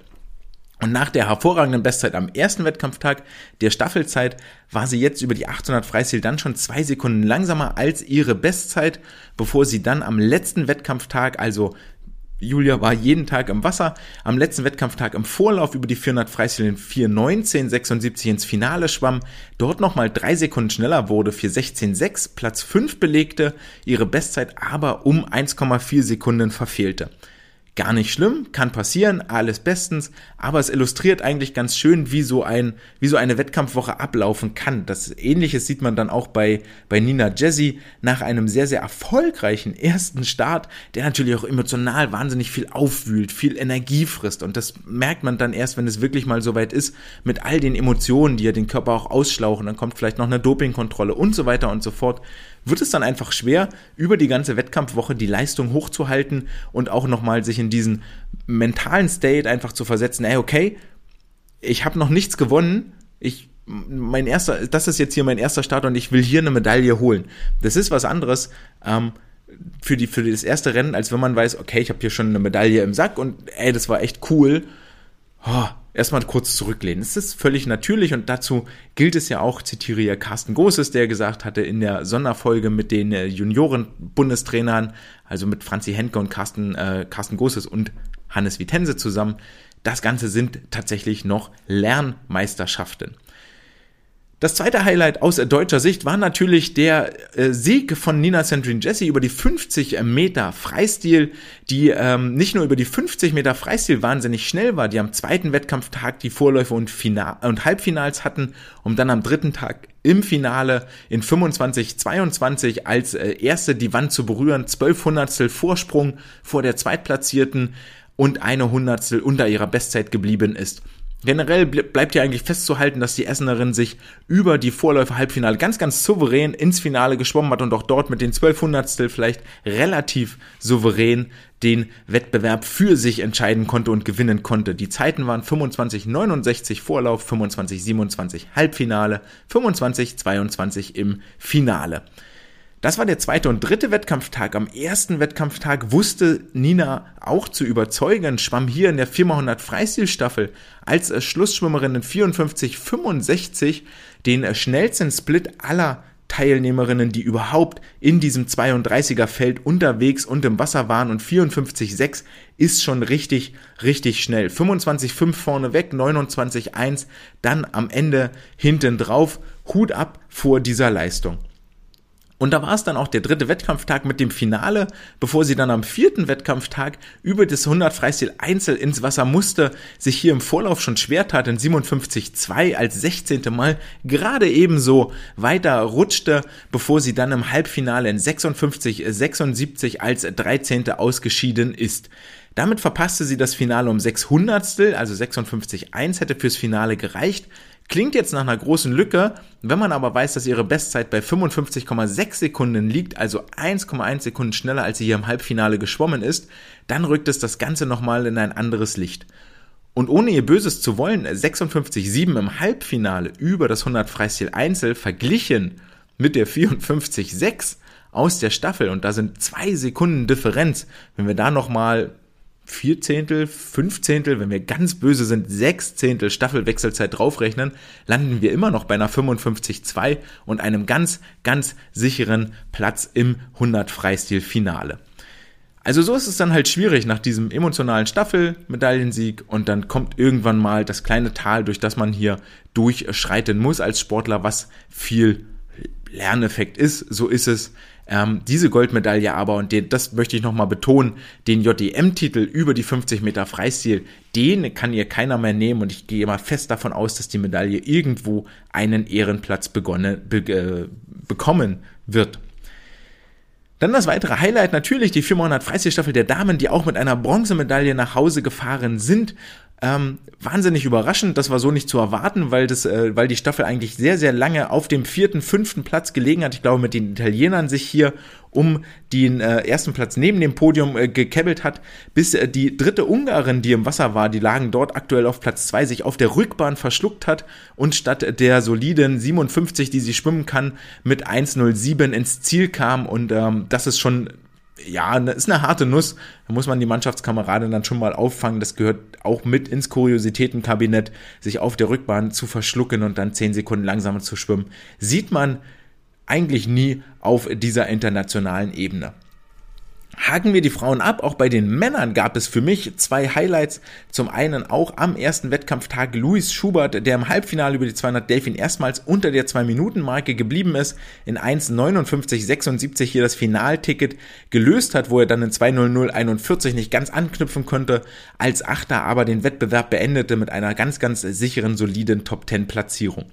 Und nach der hervorragenden Bestzeit am ersten Wettkampftag der Staffelzeit war sie jetzt über die 800 Freistil dann schon zwei Sekunden langsamer als ihre Bestzeit, bevor sie dann am letzten Wettkampftag, also Julia war jeden Tag im Wasser, am letzten Wettkampftag im Vorlauf über die 400 Freistil in 4.19.76 ins Finale schwamm, dort nochmal drei Sekunden schneller wurde, 4.16.6 Platz 5 belegte, ihre Bestzeit aber um 1,4 Sekunden verfehlte. Gar nicht schlimm, kann passieren, alles bestens, aber es illustriert eigentlich ganz schön, wie so ein, wie so eine Wettkampfwoche ablaufen kann. Das ähnliches sieht man dann auch bei, bei Nina Jesse nach einem sehr, sehr erfolgreichen ersten Start, der natürlich auch emotional wahnsinnig viel aufwühlt, viel Energie frisst. Und das merkt man dann erst, wenn es wirklich mal so weit ist, mit all den Emotionen, die ja den Körper auch ausschlauchen. Dann kommt vielleicht noch eine Dopingkontrolle und so weiter und so fort wird es dann einfach schwer, über die ganze Wettkampfwoche die Leistung hochzuhalten und auch nochmal sich in diesen mentalen State einfach zu versetzen, ey, okay, ich habe noch nichts gewonnen, ich mein erster, das ist jetzt hier mein erster Start und ich will hier eine Medaille holen. Das ist was anderes ähm, für, die, für das erste Rennen, als wenn man weiß, okay, ich habe hier schon eine Medaille im Sack und ey, das war echt cool. Oh, erstmal kurz zurücklehnen. Es ist völlig natürlich und dazu gilt es ja auch, zitiere ja Carsten Großes, der gesagt hatte in der Sonderfolge mit den äh, Junioren-Bundestrainern, also mit Franzi Henke und Carsten, äh, Carsten Großes und Hannes Vitense zusammen, das Ganze sind tatsächlich noch Lernmeisterschaften. Das zweite Highlight aus deutscher Sicht war natürlich der äh, Sieg von Nina Sandrine Jesse über die 50 Meter Freistil, die ähm, nicht nur über die 50 Meter Freistil wahnsinnig schnell war, die am zweiten Wettkampftag die Vorläufe und, Final und Halbfinals hatten, um dann am dritten Tag im Finale in 25-22 als äh, erste die Wand zu berühren, 12 Hundertstel Vorsprung vor der Zweitplatzierten und eine Hundertstel unter ihrer Bestzeit geblieben ist. Generell bleibt ja eigentlich festzuhalten, dass die Essenerin sich über die Vorläufe Halbfinale ganz, ganz souverän ins Finale geschwommen hat und auch dort mit den 12 Hundertstel vielleicht relativ souverän den Wettbewerb für sich entscheiden konnte und gewinnen konnte. Die Zeiten waren 25,69 Vorlauf, 25,27 Halbfinale, 25,22 im Finale. Das war der zweite und dritte Wettkampftag. Am ersten Wettkampftag wusste Nina auch zu überzeugen, schwamm hier in der 4x100 Freistilstaffel als Schlussschwimmerin in 54,65 den schnellsten Split aller Teilnehmerinnen, die überhaupt in diesem 32er Feld unterwegs und im Wasser waren und 54,6 ist schon richtig, richtig schnell. 25,5 vorne weg, 29,1 dann am Ende hinten drauf. Hut ab vor dieser Leistung. Und da war es dann auch der dritte Wettkampftag mit dem Finale, bevor sie dann am vierten Wettkampftag über das 100 Freistil Einzel ins Wasser musste, sich hier im Vorlauf schon schwer tat in 57,2 als 16. Mal gerade ebenso weiter rutschte, bevor sie dann im Halbfinale in 56,76 als 13. ausgeschieden ist. Damit verpasste sie das Finale um 600, also 56,1 hätte fürs Finale gereicht. Klingt jetzt nach einer großen Lücke, wenn man aber weiß, dass ihre Bestzeit bei 55,6 Sekunden liegt, also 1,1 Sekunden schneller, als sie hier im Halbfinale geschwommen ist, dann rückt es das Ganze nochmal in ein anderes Licht. Und ohne ihr Böses zu wollen, 56,7 im Halbfinale über das 100 Freistil Einzel verglichen mit der 54,6 aus der Staffel und da sind zwei Sekunden Differenz. Wenn wir da nochmal vier Zehntel, fünf Zehntel, wenn wir ganz böse sind, sechs Zehntel Staffelwechselzeit draufrechnen, landen wir immer noch bei einer 55-2 und einem ganz, ganz sicheren Platz im 100 Freistil-Finale. Also so ist es dann halt schwierig nach diesem emotionalen Staffel-Medaillensieg und dann kommt irgendwann mal das kleine Tal, durch das man hier durchschreiten muss als Sportler, was viel Lerneffekt ist. So ist es. Ähm, diese Goldmedaille aber, und den, das möchte ich nochmal betonen, den JDM-Titel über die 50 Meter Freistil, den kann ihr keiner mehr nehmen und ich gehe mal fest davon aus, dass die Medaille irgendwo einen Ehrenplatz begonnen, be, äh, bekommen wird. Dann das weitere Highlight natürlich die 400 Freistilstaffel der Damen, die auch mit einer Bronzemedaille nach Hause gefahren sind. Ähm, wahnsinnig überraschend, das war so nicht zu erwarten, weil das, äh, weil die Staffel eigentlich sehr, sehr lange auf dem vierten, fünften Platz gelegen hat. Ich glaube, mit den Italienern sich hier um den äh, ersten Platz neben dem Podium äh, gekebbelt hat, bis äh, die dritte Ungarin, die im Wasser war, die lagen dort aktuell auf Platz zwei, sich auf der Rückbahn verschluckt hat und statt der soliden 57, die sie schwimmen kann, mit 1,07 ins Ziel kam und ähm, das ist schon ja, ne, ist eine harte Nuss. Da muss man die Mannschaftskameraden dann schon mal auffangen. Das gehört auch mit ins Kuriositätenkabinett, sich auf der Rückbahn zu verschlucken und dann zehn Sekunden langsamer zu schwimmen. Sieht man eigentlich nie auf dieser internationalen Ebene. Haken wir die Frauen ab. Auch bei den Männern gab es für mich zwei Highlights. Zum einen auch am ersten Wettkampftag Luis Schubert, der im Halbfinale über die 200 Delfin erstmals unter der 2-Minuten-Marke geblieben ist, in 1,59,76 hier das Finalticket gelöst hat, wo er dann in 2.00.41 nicht ganz anknüpfen konnte, als Achter aber den Wettbewerb beendete mit einer ganz, ganz sicheren, soliden Top-10-Platzierung.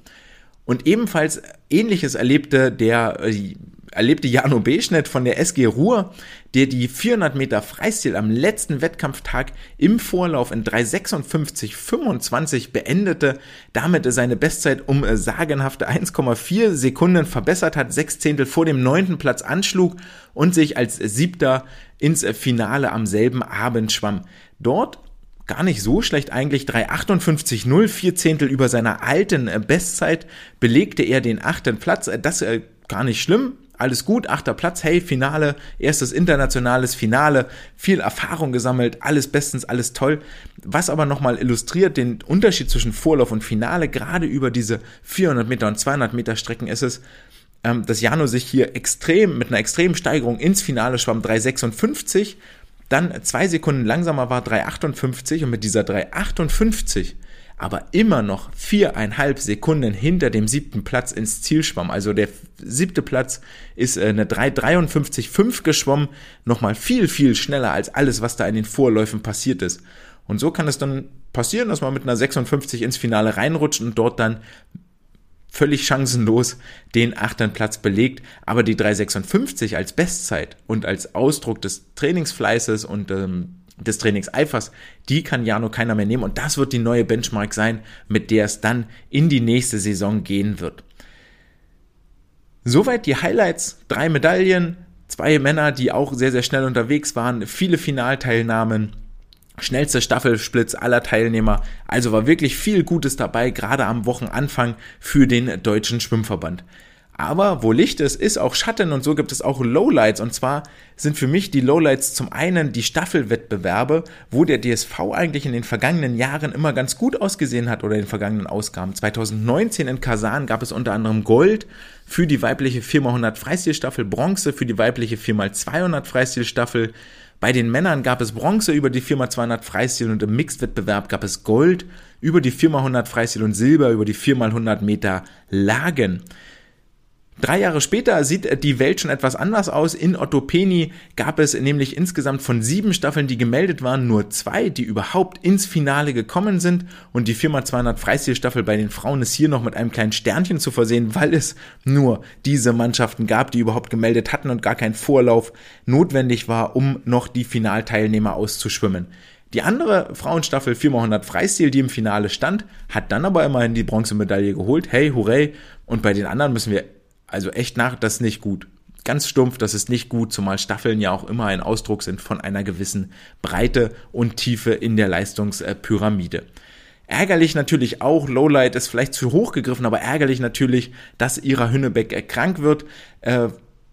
Und ebenfalls ähnliches erlebte der äh, erlebte Jano Beschnitt von der SG Ruhr, der die 400 Meter Freistil am letzten Wettkampftag im Vorlauf in 3,56,25 beendete, damit seine Bestzeit um äh, sagenhafte 1,4 Sekunden verbessert hat, sechs Zehntel vor dem neunten Platz anschlug und sich als Siebter ins Finale am selben Abend schwamm. Dort gar nicht so schlecht eigentlich. 3,58,0, vier Zehntel über seiner alten äh, Bestzeit belegte er den achten Platz. Äh, das gar nicht schlimm alles gut, achter Platz, hey, Finale, erstes internationales Finale, viel Erfahrung gesammelt, alles bestens, alles toll. Was aber nochmal illustriert den Unterschied zwischen Vorlauf und Finale, gerade über diese 400 Meter und 200 Meter Strecken ist es, ähm, dass Jano sich hier extrem, mit einer extremen Steigerung ins Finale schwamm, 3,56, dann zwei Sekunden langsamer war 3,58 und mit dieser 3,58 aber immer noch viereinhalb Sekunden hinter dem siebten Platz ins Ziel schwamm. Also der siebte Platz ist äh, eine 3,53,5 geschwommen, nochmal viel, viel schneller als alles, was da in den Vorläufen passiert ist. Und so kann es dann passieren, dass man mit einer 56 ins Finale reinrutscht und dort dann völlig chancenlos den achten Platz belegt, aber die 356 als Bestzeit und als Ausdruck des Trainingsfleißes und ähm, des Trainingseifers, die kann Jano keiner mehr nehmen und das wird die neue Benchmark sein, mit der es dann in die nächste Saison gehen wird. Soweit die Highlights, drei Medaillen, zwei Männer, die auch sehr, sehr schnell unterwegs waren, viele Finalteilnahmen, schnellster Staffelsplitz aller Teilnehmer. Also war wirklich viel Gutes dabei, gerade am Wochenanfang für den deutschen Schwimmverband. Aber wo Licht ist, ist auch Schatten und so gibt es auch Lowlights. Und zwar sind für mich die Lowlights zum einen die Staffelwettbewerbe, wo der DSV eigentlich in den vergangenen Jahren immer ganz gut ausgesehen hat oder in den vergangenen Ausgaben. 2019 in Kasan gab es unter anderem Gold für die weibliche 4x100 Freistilstaffel, Bronze für die weibliche 4x200 Freistilstaffel. Bei den Männern gab es Bronze über die 4x200 Freistil und im Mixed-Wettbewerb gab es Gold über die 4x100 Freistil und Silber über die 4x100 Meter Lagen. Drei Jahre später sieht die Welt schon etwas anders aus. In Ottopeni gab es nämlich insgesamt von sieben Staffeln, die gemeldet waren, nur zwei, die überhaupt ins Finale gekommen sind. Und die Firma 200 Freistilstaffel bei den Frauen ist hier noch mit einem kleinen Sternchen zu versehen, weil es nur diese Mannschaften gab, die überhaupt gemeldet hatten und gar kein Vorlauf notwendig war, um noch die Finalteilnehmer auszuschwimmen. Die andere Frauenstaffel 4x100 Freistil, die im Finale stand, hat dann aber immerhin die Bronzemedaille geholt. Hey, hurray! Und bei den anderen müssen wir also echt nach, das ist nicht gut. Ganz stumpf, das ist nicht gut, zumal Staffeln ja auch immer ein Ausdruck sind von einer gewissen Breite und Tiefe in der Leistungspyramide. Ärgerlich natürlich auch, Lowlight ist vielleicht zu hoch gegriffen, aber ärgerlich natürlich, dass Ira Hünnebeck krank wird. Äh,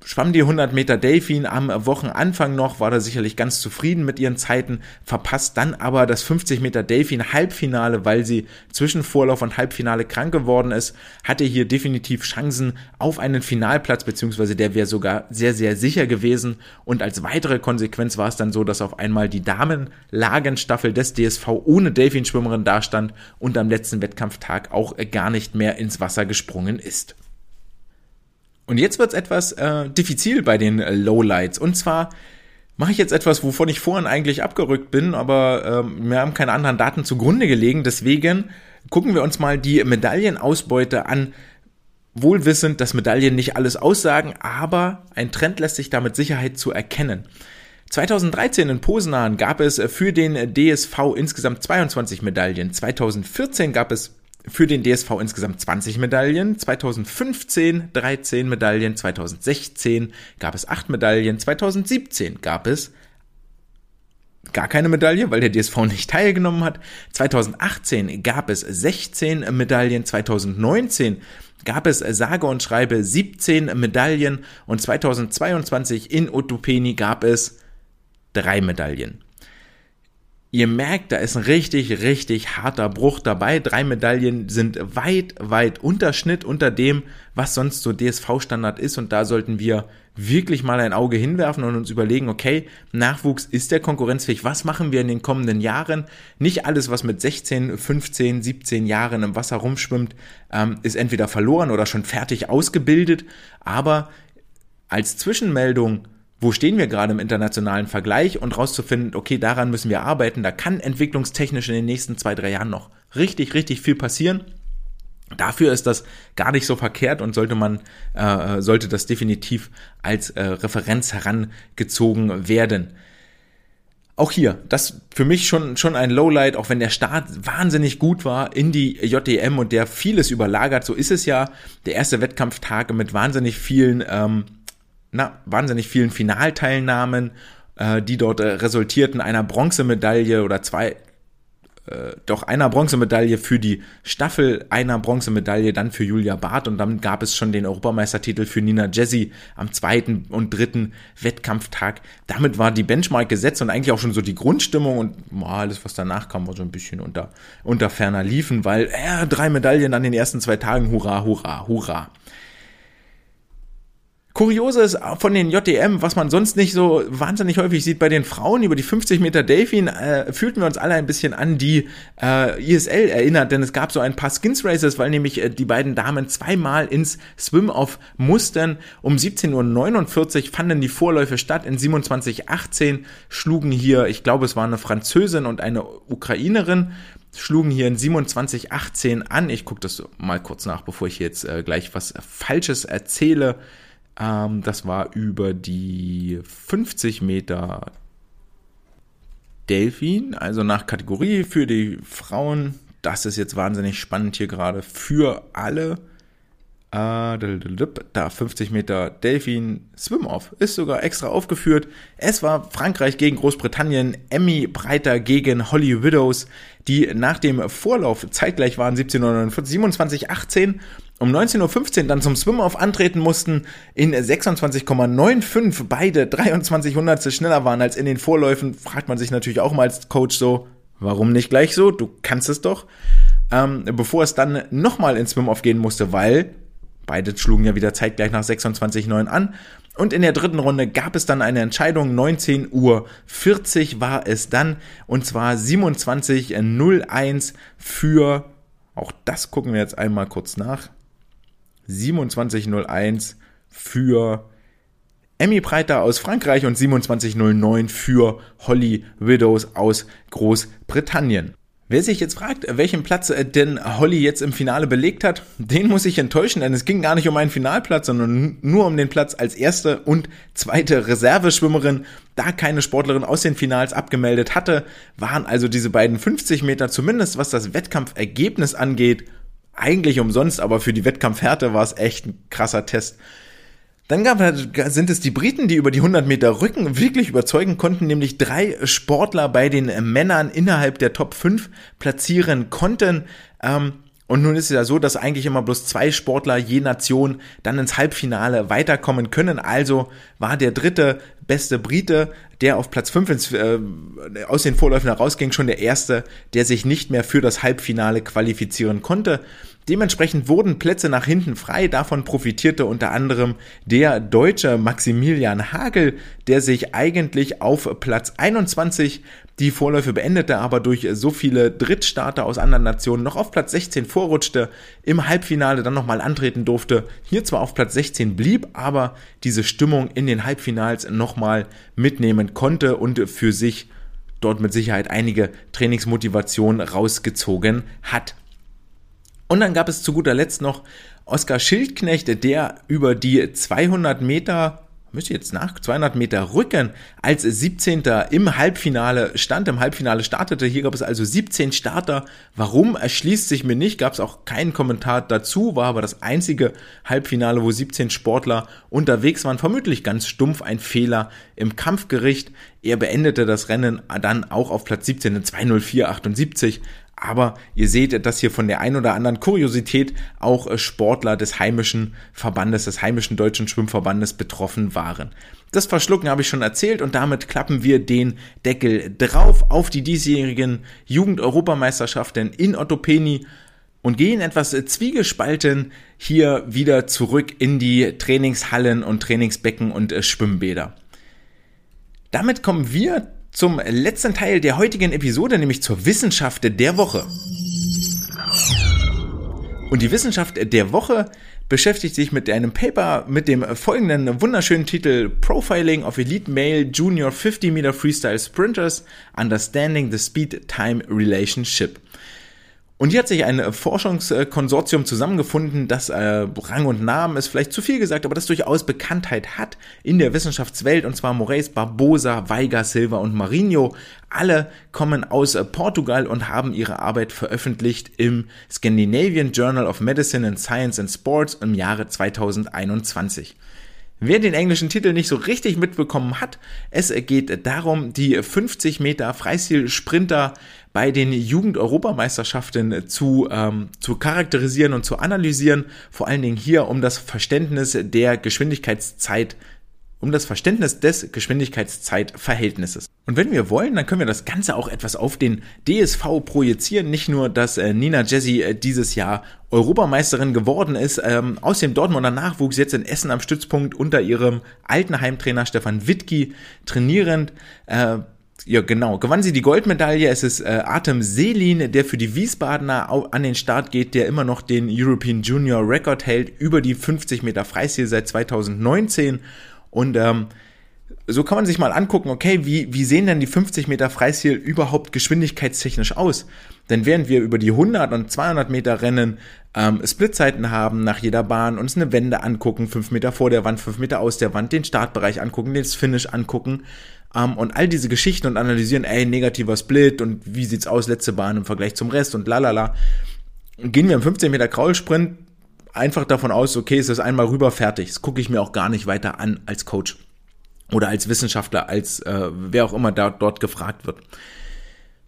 schwamm die 100 Meter Delfin am Wochenanfang noch, war da sicherlich ganz zufrieden mit ihren Zeiten, verpasst dann aber das 50 Meter Delfin Halbfinale, weil sie zwischen Vorlauf und Halbfinale krank geworden ist, hatte hier definitiv Chancen auf einen Finalplatz, beziehungsweise der wäre sogar sehr, sehr sicher gewesen. Und als weitere Konsequenz war es dann so, dass auf einmal die Damenlagenstaffel des DSV ohne Delfinschwimmerin dastand und am letzten Wettkampftag auch gar nicht mehr ins Wasser gesprungen ist. Und jetzt wird's etwas äh, diffizil bei den äh, Lowlights. Und zwar mache ich jetzt etwas, wovon ich vorhin eigentlich abgerückt bin, aber äh, mir haben keine anderen Daten zugrunde gelegen. Deswegen gucken wir uns mal die Medaillenausbeute an. Wohlwissend, dass Medaillen nicht alles aussagen, aber ein Trend lässt sich da mit Sicherheit zu erkennen. 2013 in Posenan gab es für den DSV insgesamt 22 Medaillen. 2014 gab es für den DSV insgesamt 20 Medaillen, 2015 13 Medaillen, 2016 gab es 8 Medaillen, 2017 gab es gar keine Medaille, weil der DSV nicht teilgenommen hat. 2018 gab es 16 Medaillen, 2019 gab es sage und schreibe 17 Medaillen. Und 2022 in Utopeni gab es drei Medaillen. Ihr merkt, da ist ein richtig, richtig harter Bruch dabei. Drei Medaillen sind weit, weit Unterschnitt unter dem, was sonst so DSV-Standard ist. Und da sollten wir wirklich mal ein Auge hinwerfen und uns überlegen, okay, Nachwuchs ist der konkurrenzfähig. Was machen wir in den kommenden Jahren? Nicht alles, was mit 16, 15, 17 Jahren im Wasser rumschwimmt, ähm, ist entweder verloren oder schon fertig ausgebildet. Aber als Zwischenmeldung wo stehen wir gerade im internationalen Vergleich und rauszufinden, okay, daran müssen wir arbeiten, da kann entwicklungstechnisch in den nächsten zwei, drei Jahren noch richtig, richtig viel passieren. Dafür ist das gar nicht so verkehrt und sollte man, äh, sollte das definitiv als äh, Referenz herangezogen werden. Auch hier, das für mich schon, schon ein Lowlight, auch wenn der Start wahnsinnig gut war in die JDM und der vieles überlagert, so ist es ja. Der erste Wettkampftag mit wahnsinnig vielen ähm, na, wahnsinnig vielen Finalteilnahmen, äh, die dort äh, resultierten, einer Bronzemedaille oder zwei, äh, doch einer Bronzemedaille für die Staffel, einer Bronzemedaille dann für Julia Barth und dann gab es schon den Europameistertitel für Nina Jesse am zweiten und dritten Wettkampftag. Damit war die Benchmark gesetzt und eigentlich auch schon so die Grundstimmung und oh, alles, was danach kam, war so ein bisschen unter, unter ferner liefen, weil äh, drei Medaillen an den ersten zwei Tagen, hurra, hurra, hurra. Kurioses von den JDM, was man sonst nicht so wahnsinnig häufig sieht bei den Frauen über die 50 Meter Delfin, äh, fühlten wir uns alle ein bisschen an die äh, ISL erinnert, denn es gab so ein paar Skins Races, weil nämlich äh, die beiden Damen zweimal ins Swim-Off mussten. Um 17.49 Uhr fanden die Vorläufe statt. In 27.18 schlugen hier, ich glaube, es war eine Französin und eine Ukrainerin schlugen hier in 27.18 an. Ich gucke das mal kurz nach, bevor ich jetzt äh, gleich was Falsches erzähle. Ähm, das war über die 50 Meter Delfin, also nach Kategorie für die Frauen. Das ist jetzt wahnsinnig spannend hier gerade für alle. Äh, da 50 Meter Delfin Swim-Off ist sogar extra aufgeführt. Es war Frankreich gegen Großbritannien, Emmy Breiter gegen Holly Widows, die nach dem Vorlauf zeitgleich waren 1749, 27, 18 um 19.15 Uhr dann zum Swim-Off antreten mussten, in 26,95 beide 23 Hundertstel schneller waren als in den Vorläufen, fragt man sich natürlich auch mal als Coach so, warum nicht gleich so? Du kannst es doch. Ähm, bevor es dann nochmal ins Swim-Off gehen musste, weil beide schlugen ja wieder zeitgleich nach 26,9 an. Und in der dritten Runde gab es dann eine Entscheidung. 19 Uhr 40 war es dann. Und zwar 27.01 für, auch das gucken wir jetzt einmal kurz nach. 2701 für Emmy Breiter aus Frankreich und 2709 für Holly Widows aus Großbritannien. Wer sich jetzt fragt, welchen Platz denn Holly jetzt im Finale belegt hat, den muss ich enttäuschen, denn es ging gar nicht um einen Finalplatz, sondern nur um den Platz als erste und zweite Reserveschwimmerin. Da keine Sportlerin aus den Finals abgemeldet hatte, waren also diese beiden 50 Meter, zumindest was das Wettkampfergebnis angeht, eigentlich umsonst, aber für die Wettkampfhärte war es echt ein krasser Test. Dann gab, sind es die Briten, die über die 100 Meter Rücken wirklich überzeugen konnten, nämlich drei Sportler bei den Männern innerhalb der Top 5 platzieren konnten. Ähm, und nun ist es ja so, dass eigentlich immer bloß zwei Sportler je Nation dann ins Halbfinale weiterkommen können. Also war der dritte beste Brite, der auf Platz 5 ins, äh, aus den Vorläufen herausging, schon der erste, der sich nicht mehr für das Halbfinale qualifizieren konnte. Dementsprechend wurden Plätze nach hinten frei. Davon profitierte unter anderem der Deutsche Maximilian Hagel, der sich eigentlich auf Platz 21 die Vorläufe beendete, aber durch so viele Drittstarter aus anderen Nationen noch auf Platz 16 vorrutschte, im Halbfinale dann nochmal antreten durfte, hier zwar auf Platz 16 blieb, aber diese Stimmung in den Halbfinals nochmal mitnehmen konnte und für sich dort mit Sicherheit einige Trainingsmotivation rausgezogen hat. Und dann gab es zu guter Letzt noch Oskar Schildknecht, der über die 200 Meter müsste jetzt nach 200 Meter Rücken als 17. im Halbfinale stand, im Halbfinale startete. Hier gab es also 17 Starter. Warum erschließt sich mir nicht, gab es auch keinen Kommentar dazu, war aber das einzige Halbfinale, wo 17 Sportler unterwegs waren. Vermutlich ganz stumpf ein Fehler im Kampfgericht. Er beendete das Rennen dann auch auf Platz 17 in 204,78. Aber ihr seht, dass hier von der ein oder anderen Kuriosität auch äh, Sportler des heimischen Verbandes, des heimischen deutschen Schwimmverbandes betroffen waren. Das Verschlucken habe ich schon erzählt und damit klappen wir den Deckel drauf auf die diesjährigen Jugend-Europameisterschaften in Ottopeni und gehen etwas zwiegespalten hier wieder zurück in die Trainingshallen und Trainingsbecken und äh, Schwimmbäder. Damit kommen wir zum letzten Teil der heutigen Episode, nämlich zur Wissenschaft der Woche. Und die Wissenschaft der Woche beschäftigt sich mit einem Paper mit dem folgenden wunderschönen Titel Profiling of Elite Male Junior 50 Meter Freestyle Sprinters Understanding the Speed Time Relationship. Und hier hat sich ein Forschungskonsortium zusammengefunden, das äh, Rang und Namen ist vielleicht zu viel gesagt, aber das durchaus Bekanntheit hat in der Wissenschaftswelt, und zwar Moraes, Barbosa, Weiger, Silva und Marinho. Alle kommen aus äh, Portugal und haben ihre Arbeit veröffentlicht im Scandinavian Journal of Medicine and Science and Sports im Jahre 2021. Wer den englischen Titel nicht so richtig mitbekommen hat, es geht darum, die 50 Meter Freistil-Sprinter bei den Jugend-Europameisterschaften zu, ähm, zu charakterisieren und zu analysieren. Vor allen Dingen hier um das Verständnis der Geschwindigkeitszeit um das Verständnis des Geschwindigkeitszeitverhältnisses. Und wenn wir wollen, dann können wir das Ganze auch etwas auf den DSV projizieren. Nicht nur, dass äh, Nina Jesse äh, dieses Jahr Europameisterin geworden ist, ähm, aus dem Dortmunder Nachwuchs jetzt in Essen am Stützpunkt unter ihrem alten Heimtrainer Stefan Wittke trainierend. Äh, ja, genau. Gewann sie die Goldmedaille. Es ist äh, Artem Selin, der für die Wiesbadener an den Start geht, der immer noch den European Junior Record hält über die 50 Meter Freistil seit 2019 und ähm, so kann man sich mal angucken, okay, wie, wie sehen denn die 50 Meter Freistil überhaupt geschwindigkeitstechnisch aus? Denn während wir über die 100 und 200 Meter Rennen ähm, Splitzeiten haben nach jeder Bahn, uns eine Wende angucken, 5 Meter vor der Wand, 5 Meter aus der Wand, den Startbereich angucken, den Finish angucken, ähm, und all diese Geschichten und analysieren, ey, negativer Split und wie sieht's aus, letzte Bahn im Vergleich zum Rest und lalala. Gehen wir im 15 Meter Kraulsprint einfach davon aus, okay, es ist einmal rüber, fertig. Das gucke ich mir auch gar nicht weiter an als Coach oder als Wissenschaftler, als äh, wer auch immer da, dort gefragt wird.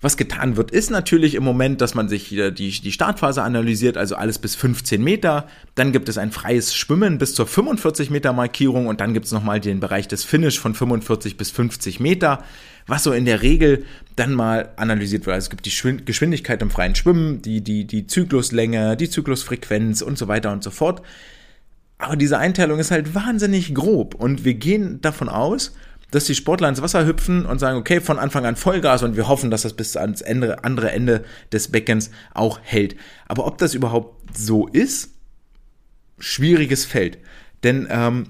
Was getan wird, ist natürlich im Moment, dass man sich die, die Startphase analysiert, also alles bis 15 Meter. Dann gibt es ein freies Schwimmen bis zur 45 Meter Markierung und dann gibt es nochmal den Bereich des Finish von 45 bis 50 Meter, was so in der Regel dann mal analysiert wird. Also es gibt die Geschwindigkeit im freien Schwimmen, die, die, die Zykluslänge, die Zyklusfrequenz und so weiter und so fort. Aber diese Einteilung ist halt wahnsinnig grob und wir gehen davon aus, dass die Sportler ins Wasser hüpfen und sagen, okay, von Anfang an Vollgas und wir hoffen, dass das bis ans Ende, andere Ende des Beckens auch hält. Aber ob das überhaupt so ist, schwieriges Feld. Denn ähm,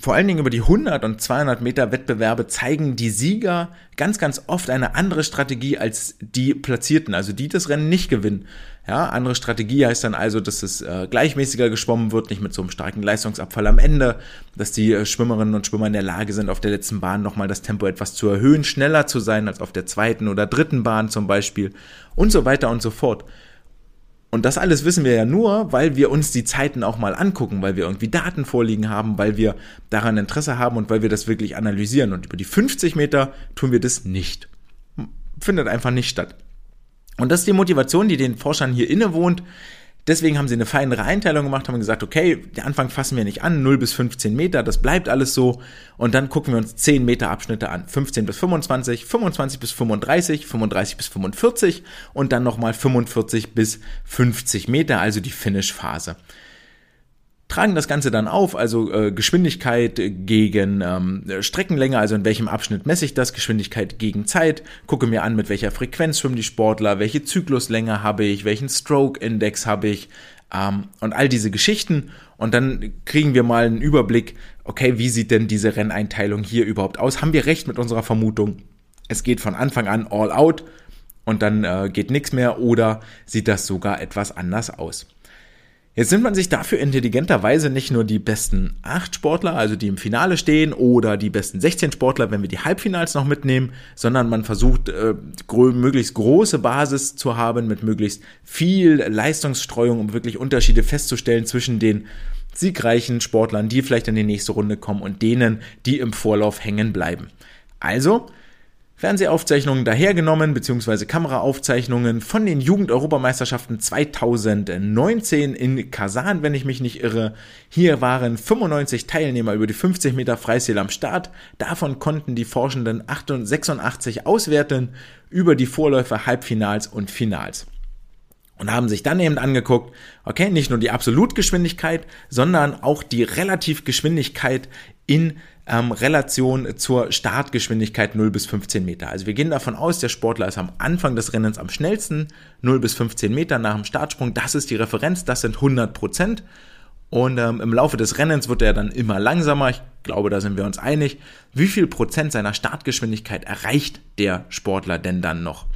vor allen Dingen über die 100 und 200 Meter Wettbewerbe zeigen die Sieger ganz, ganz oft eine andere Strategie als die Platzierten, also die das Rennen nicht gewinnen. Ja, andere Strategie heißt dann also, dass es äh, gleichmäßiger geschwommen wird, nicht mit so einem starken Leistungsabfall am Ende, dass die äh, Schwimmerinnen und Schwimmer in der Lage sind, auf der letzten Bahn nochmal das Tempo etwas zu erhöhen, schneller zu sein als auf der zweiten oder dritten Bahn zum Beispiel und so weiter und so fort. Und das alles wissen wir ja nur, weil wir uns die Zeiten auch mal angucken, weil wir irgendwie Daten vorliegen haben, weil wir daran Interesse haben und weil wir das wirklich analysieren. Und über die 50 Meter tun wir das nicht. Findet einfach nicht statt. Und das ist die Motivation, die den Forschern hier innewohnt. Deswegen haben sie eine feinere Einteilung gemacht, haben gesagt, okay, den Anfang fassen wir nicht an, 0 bis 15 Meter, das bleibt alles so. Und dann gucken wir uns 10 Meter Abschnitte an. 15 bis 25, 25 bis 35, 35 bis 45 und dann nochmal 45 bis 50 Meter, also die Finish-Phase tragen das Ganze dann auf, also äh, Geschwindigkeit gegen ähm, Streckenlänge, also in welchem Abschnitt messe ich das, Geschwindigkeit gegen Zeit, gucke mir an, mit welcher Frequenz schwimmen die Sportler, welche Zykluslänge habe ich, welchen Stroke-Index habe ich ähm, und all diese Geschichten und dann kriegen wir mal einen Überblick, okay, wie sieht denn diese Renneinteilung hier überhaupt aus? Haben wir recht mit unserer Vermutung? Es geht von Anfang an all out und dann äh, geht nichts mehr oder sieht das sogar etwas anders aus? Jetzt nimmt man sich dafür intelligenterweise nicht nur die besten acht Sportler, also die im Finale stehen, oder die besten 16 Sportler, wenn wir die Halbfinals noch mitnehmen, sondern man versucht, äh, gro möglichst große Basis zu haben mit möglichst viel Leistungsstreuung, um wirklich Unterschiede festzustellen zwischen den siegreichen Sportlern, die vielleicht in die nächste Runde kommen und denen, die im Vorlauf hängen bleiben. Also Fernsehaufzeichnungen dahergenommen, beziehungsweise Kameraaufzeichnungen von den Jugend-Europameisterschaften 2019 in Kasan, wenn ich mich nicht irre. Hier waren 95 Teilnehmer über die 50 Meter Freistil am Start. Davon konnten die Forschenden 86 auswerten über die Vorläufe, Halbfinals und Finals und haben sich dann eben angeguckt, okay, nicht nur die Absolutgeschwindigkeit, sondern auch die Relativgeschwindigkeit in ähm, Relation zur Startgeschwindigkeit 0 bis 15 Meter. Also wir gehen davon aus, der Sportler ist am Anfang des Rennens am schnellsten, 0 bis 15 Meter nach dem Startsprung, das ist die Referenz, das sind 100 Prozent. Und ähm, im Laufe des Rennens wird er dann immer langsamer. Ich glaube, da sind wir uns einig. Wie viel Prozent seiner Startgeschwindigkeit erreicht der Sportler denn dann noch?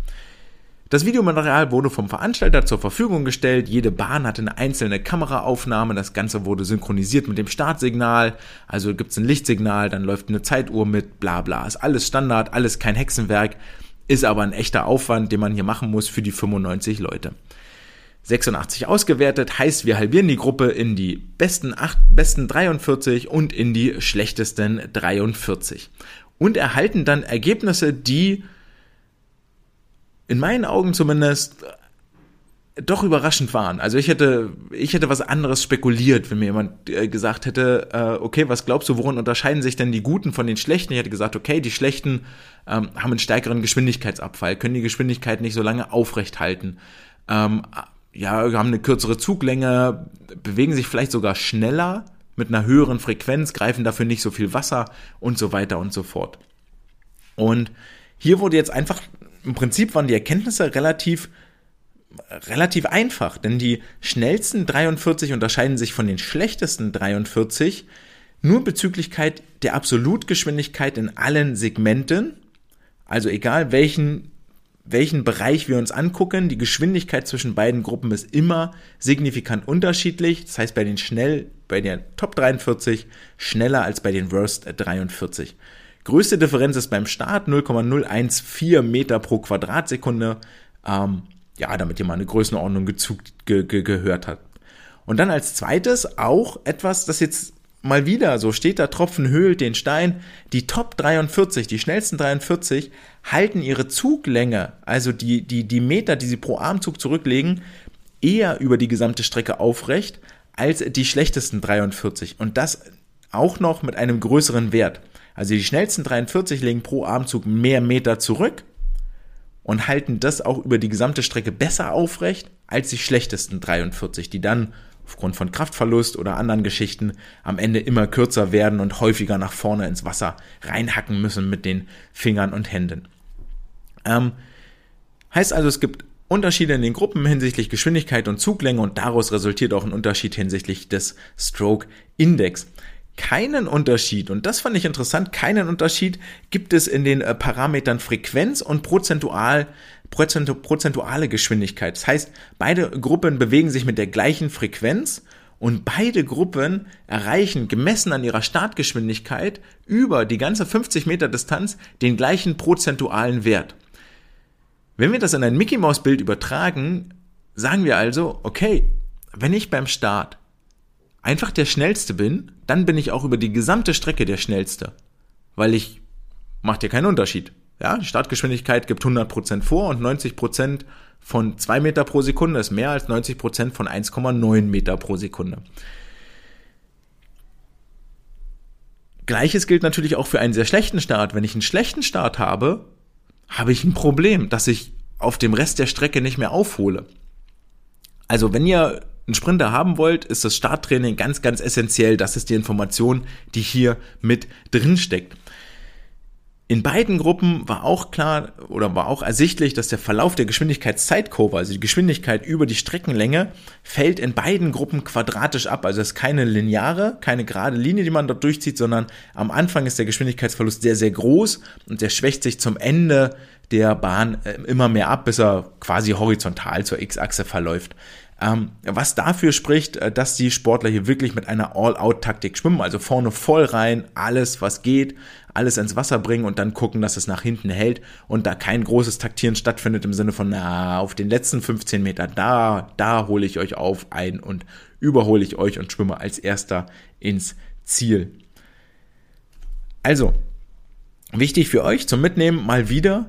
Das Videomaterial wurde vom Veranstalter zur Verfügung gestellt. Jede Bahn hatte eine einzelne Kameraaufnahme. Das Ganze wurde synchronisiert mit dem Startsignal. Also gibt es ein Lichtsignal, dann läuft eine Zeituhr mit, bla bla. Ist alles Standard, alles kein Hexenwerk. Ist aber ein echter Aufwand, den man hier machen muss für die 95 Leute. 86 ausgewertet heißt, wir halbieren die Gruppe in die besten 8, besten 43 und in die schlechtesten 43. Und erhalten dann Ergebnisse, die in meinen Augen zumindest doch überraschend waren. Also ich hätte, ich hätte was anderes spekuliert, wenn mir jemand äh, gesagt hätte, äh, okay, was glaubst du, worin unterscheiden sich denn die Guten von den Schlechten? Ich hätte gesagt, okay, die Schlechten ähm, haben einen stärkeren Geschwindigkeitsabfall, können die Geschwindigkeit nicht so lange aufrecht halten, ähm, ja, haben eine kürzere Zuglänge, bewegen sich vielleicht sogar schneller mit einer höheren Frequenz, greifen dafür nicht so viel Wasser und so weiter und so fort. Und hier wurde jetzt einfach im Prinzip waren die Erkenntnisse relativ relativ einfach, denn die schnellsten 43 unterscheiden sich von den schlechtesten 43 nur bezüglich der Absolutgeschwindigkeit in allen Segmenten. Also egal welchen welchen Bereich wir uns angucken, die Geschwindigkeit zwischen beiden Gruppen ist immer signifikant unterschiedlich. Das heißt bei den schnell, bei den Top 43 schneller als bei den Worst 43. Größte Differenz ist beim Start 0,014 Meter pro Quadratsekunde. Ähm, ja, damit ihr mal eine Größenordnung gezugt, ge, ge, gehört habt. Und dann als zweites auch etwas, das jetzt mal wieder, so steht da, Tropfen höhlt den Stein. Die Top 43, die schnellsten 43, halten ihre Zuglänge, also die, die, die Meter, die sie pro Armzug zurücklegen, eher über die gesamte Strecke aufrecht als die schlechtesten 43. Und das auch noch mit einem größeren Wert. Also die schnellsten 43 legen pro Armzug mehr Meter zurück und halten das auch über die gesamte Strecke besser aufrecht als die schlechtesten 43, die dann aufgrund von Kraftverlust oder anderen Geschichten am Ende immer kürzer werden und häufiger nach vorne ins Wasser reinhacken müssen mit den Fingern und Händen. Ähm, heißt also, es gibt Unterschiede in den Gruppen hinsichtlich Geschwindigkeit und Zuglänge und daraus resultiert auch ein Unterschied hinsichtlich des Stroke Index. Keinen Unterschied, und das fand ich interessant, keinen Unterschied gibt es in den äh, Parametern Frequenz und prozentual prozentuale Geschwindigkeit. Das heißt, beide Gruppen bewegen sich mit der gleichen Frequenz und beide Gruppen erreichen, gemessen an ihrer Startgeschwindigkeit, über die ganze 50 Meter Distanz den gleichen prozentualen Wert. Wenn wir das in ein Mickey Maus Bild übertragen, sagen wir also, okay, wenn ich beim Start einfach der Schnellste bin, dann bin ich auch über die gesamte Strecke der Schnellste. Weil ich, macht ja keinen Unterschied. Ja, die Startgeschwindigkeit gibt 100% vor und 90% von 2 Meter pro Sekunde ist mehr als 90% von 1,9 Meter pro Sekunde. Gleiches gilt natürlich auch für einen sehr schlechten Start. Wenn ich einen schlechten Start habe, habe ich ein Problem, dass ich auf dem Rest der Strecke nicht mehr aufhole. Also wenn ihr einen Sprinter haben wollt, ist das Starttraining ganz, ganz essentiell. Das ist die Information, die hier mit drin steckt. In beiden Gruppen war auch klar oder war auch ersichtlich, dass der Verlauf der Geschwindigkeitszeitkurve, also die Geschwindigkeit über die Streckenlänge, fällt in beiden Gruppen quadratisch ab. Also es ist keine lineare, keine gerade Linie, die man dort durchzieht, sondern am Anfang ist der Geschwindigkeitsverlust sehr, sehr groß und der schwächt sich zum Ende der Bahn äh, immer mehr ab, bis er quasi horizontal zur X-Achse verläuft. Ähm, was dafür spricht, äh, dass die Sportler hier wirklich mit einer All-Out-Taktik schwimmen, also vorne voll rein, alles was geht, alles ins Wasser bringen und dann gucken, dass es nach hinten hält und da kein großes Taktieren stattfindet im Sinne von, na, auf den letzten 15 Meter, da, da hole ich euch auf ein und überhole ich euch und schwimme als erster ins Ziel. Also, wichtig für euch zum Mitnehmen mal wieder,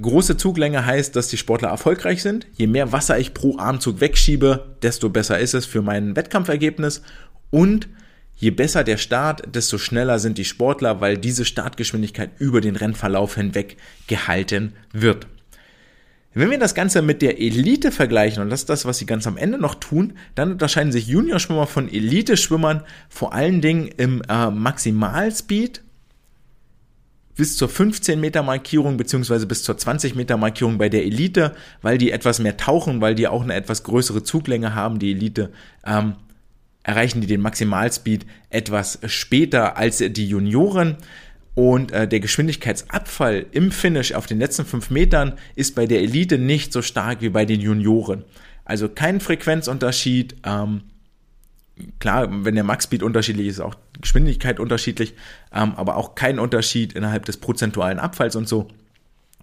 Große Zuglänge heißt, dass die Sportler erfolgreich sind. Je mehr Wasser ich pro Armzug wegschiebe, desto besser ist es für mein Wettkampfergebnis. Und je besser der Start, desto schneller sind die Sportler, weil diese Startgeschwindigkeit über den Rennverlauf hinweg gehalten wird. Wenn wir das Ganze mit der Elite vergleichen, und das ist das, was sie ganz am Ende noch tun, dann unterscheiden sich Juniorschwimmer von Elite-Schwimmern vor allen Dingen im äh, Maximalspeed bis zur 15 Meter Markierung beziehungsweise bis zur 20 Meter Markierung bei der Elite, weil die etwas mehr tauchen, weil die auch eine etwas größere Zuglänge haben, die Elite, ähm, erreichen die den Maximalspeed etwas später als die Junioren. Und äh, der Geschwindigkeitsabfall im Finish auf den letzten fünf Metern ist bei der Elite nicht so stark wie bei den Junioren. Also kein Frequenzunterschied. Ähm, klar, wenn der Max-Speed unterschiedlich ist, auch Geschwindigkeit unterschiedlich, ähm, aber auch kein Unterschied innerhalb des prozentualen Abfalls und so,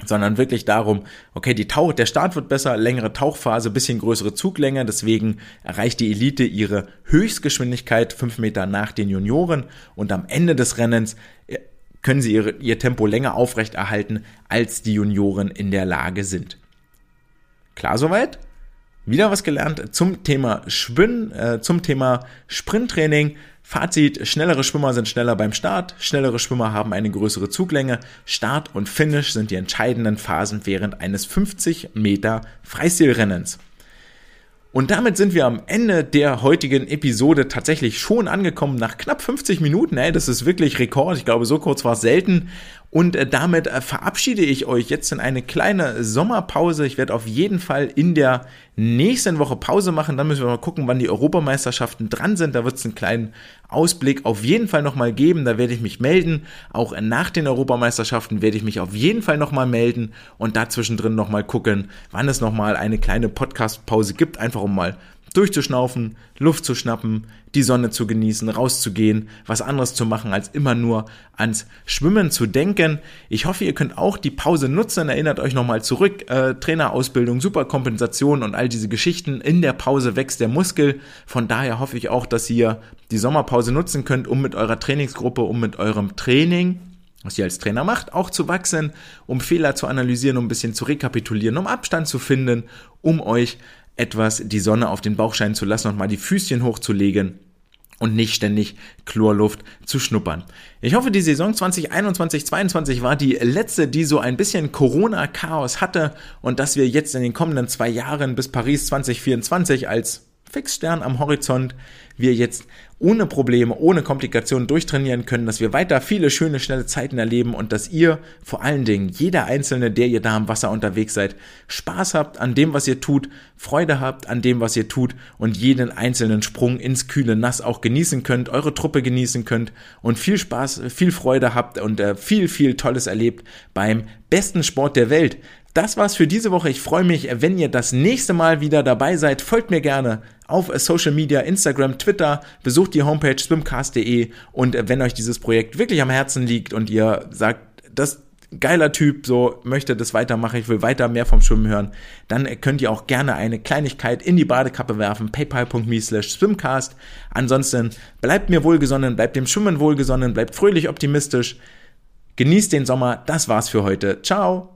sondern wirklich darum, okay, die Tauch, der Start wird besser, längere Tauchphase, bisschen größere Zuglänge, deswegen erreicht die Elite ihre Höchstgeschwindigkeit fünf Meter nach den Junioren und am Ende des Rennens äh, können sie ihre, ihr Tempo länger aufrechterhalten, als die Junioren in der Lage sind. Klar soweit? Wieder was gelernt zum Thema Schwimmen, äh, zum Thema Sprinttraining. Fazit, schnellere Schwimmer sind schneller beim Start, schnellere Schwimmer haben eine größere Zuglänge. Start und Finish sind die entscheidenden Phasen während eines 50 Meter Freistilrennens. Und damit sind wir am Ende der heutigen Episode tatsächlich schon angekommen nach knapp 50 Minuten. Ey, das ist wirklich Rekord. Ich glaube, so kurz war es selten. Und äh, damit äh, verabschiede ich euch jetzt in eine kleine Sommerpause. Ich werde auf jeden Fall in der nächsten Woche Pause machen. Dann müssen wir mal gucken, wann die Europameisterschaften dran sind. Da wird es einen kleinen Ausblick auf jeden Fall nochmal geben. Da werde ich mich melden. Auch nach den Europameisterschaften werde ich mich auf jeden Fall nochmal melden und dazwischen drin nochmal gucken, wann es nochmal eine kleine Podcast-Pause gibt. Einfach um mal durchzuschnaufen, Luft zu schnappen, die Sonne zu genießen, rauszugehen, was anderes zu machen, als immer nur ans Schwimmen zu denken. Ich hoffe, ihr könnt auch die Pause nutzen. Erinnert euch nochmal zurück. Äh, Trainerausbildung, Superkompensation und all diese Geschichten. In der Pause wächst der Muskel. Von daher hoffe ich auch, dass ihr die Sommerpause nutzen könnt, um mit eurer Trainingsgruppe, um mit eurem Training was ihr als Trainer macht, auch zu wachsen, um Fehler zu analysieren, um ein bisschen zu rekapitulieren, um Abstand zu finden, um euch etwas die Sonne auf den Bauch scheinen zu lassen und mal die Füßchen hochzulegen und nicht ständig Chlorluft zu schnuppern. Ich hoffe, die Saison 2021-22 war die letzte, die so ein bisschen Corona-Chaos hatte und dass wir jetzt in den kommenden zwei Jahren bis Paris 2024 als Fixstern am Horizont wir jetzt ohne Probleme, ohne Komplikationen durchtrainieren können, dass wir weiter viele schöne, schnelle Zeiten erleben und dass ihr vor allen Dingen, jeder Einzelne, der ihr da am Wasser unterwegs seid, Spaß habt an dem, was ihr tut, Freude habt an dem, was ihr tut und jeden einzelnen Sprung ins kühle Nass auch genießen könnt, eure Truppe genießen könnt und viel Spaß, viel Freude habt und äh, viel, viel Tolles erlebt beim besten Sport der Welt. Das war's für diese Woche. Ich freue mich, wenn ihr das nächste Mal wieder dabei seid. Folgt mir gerne auf Social Media, Instagram, Twitter. Besucht die Homepage swimcast.de und wenn euch dieses Projekt wirklich am Herzen liegt und ihr sagt, das geiler Typ, so möchte das weitermachen, ich will weiter mehr vom Schwimmen hören, dann könnt ihr auch gerne eine Kleinigkeit in die Badekappe werfen, paypal.me slash swimcast. Ansonsten bleibt mir wohlgesonnen, bleibt dem Schwimmen wohlgesonnen, bleibt fröhlich optimistisch, genießt den Sommer, das war's für heute, ciao!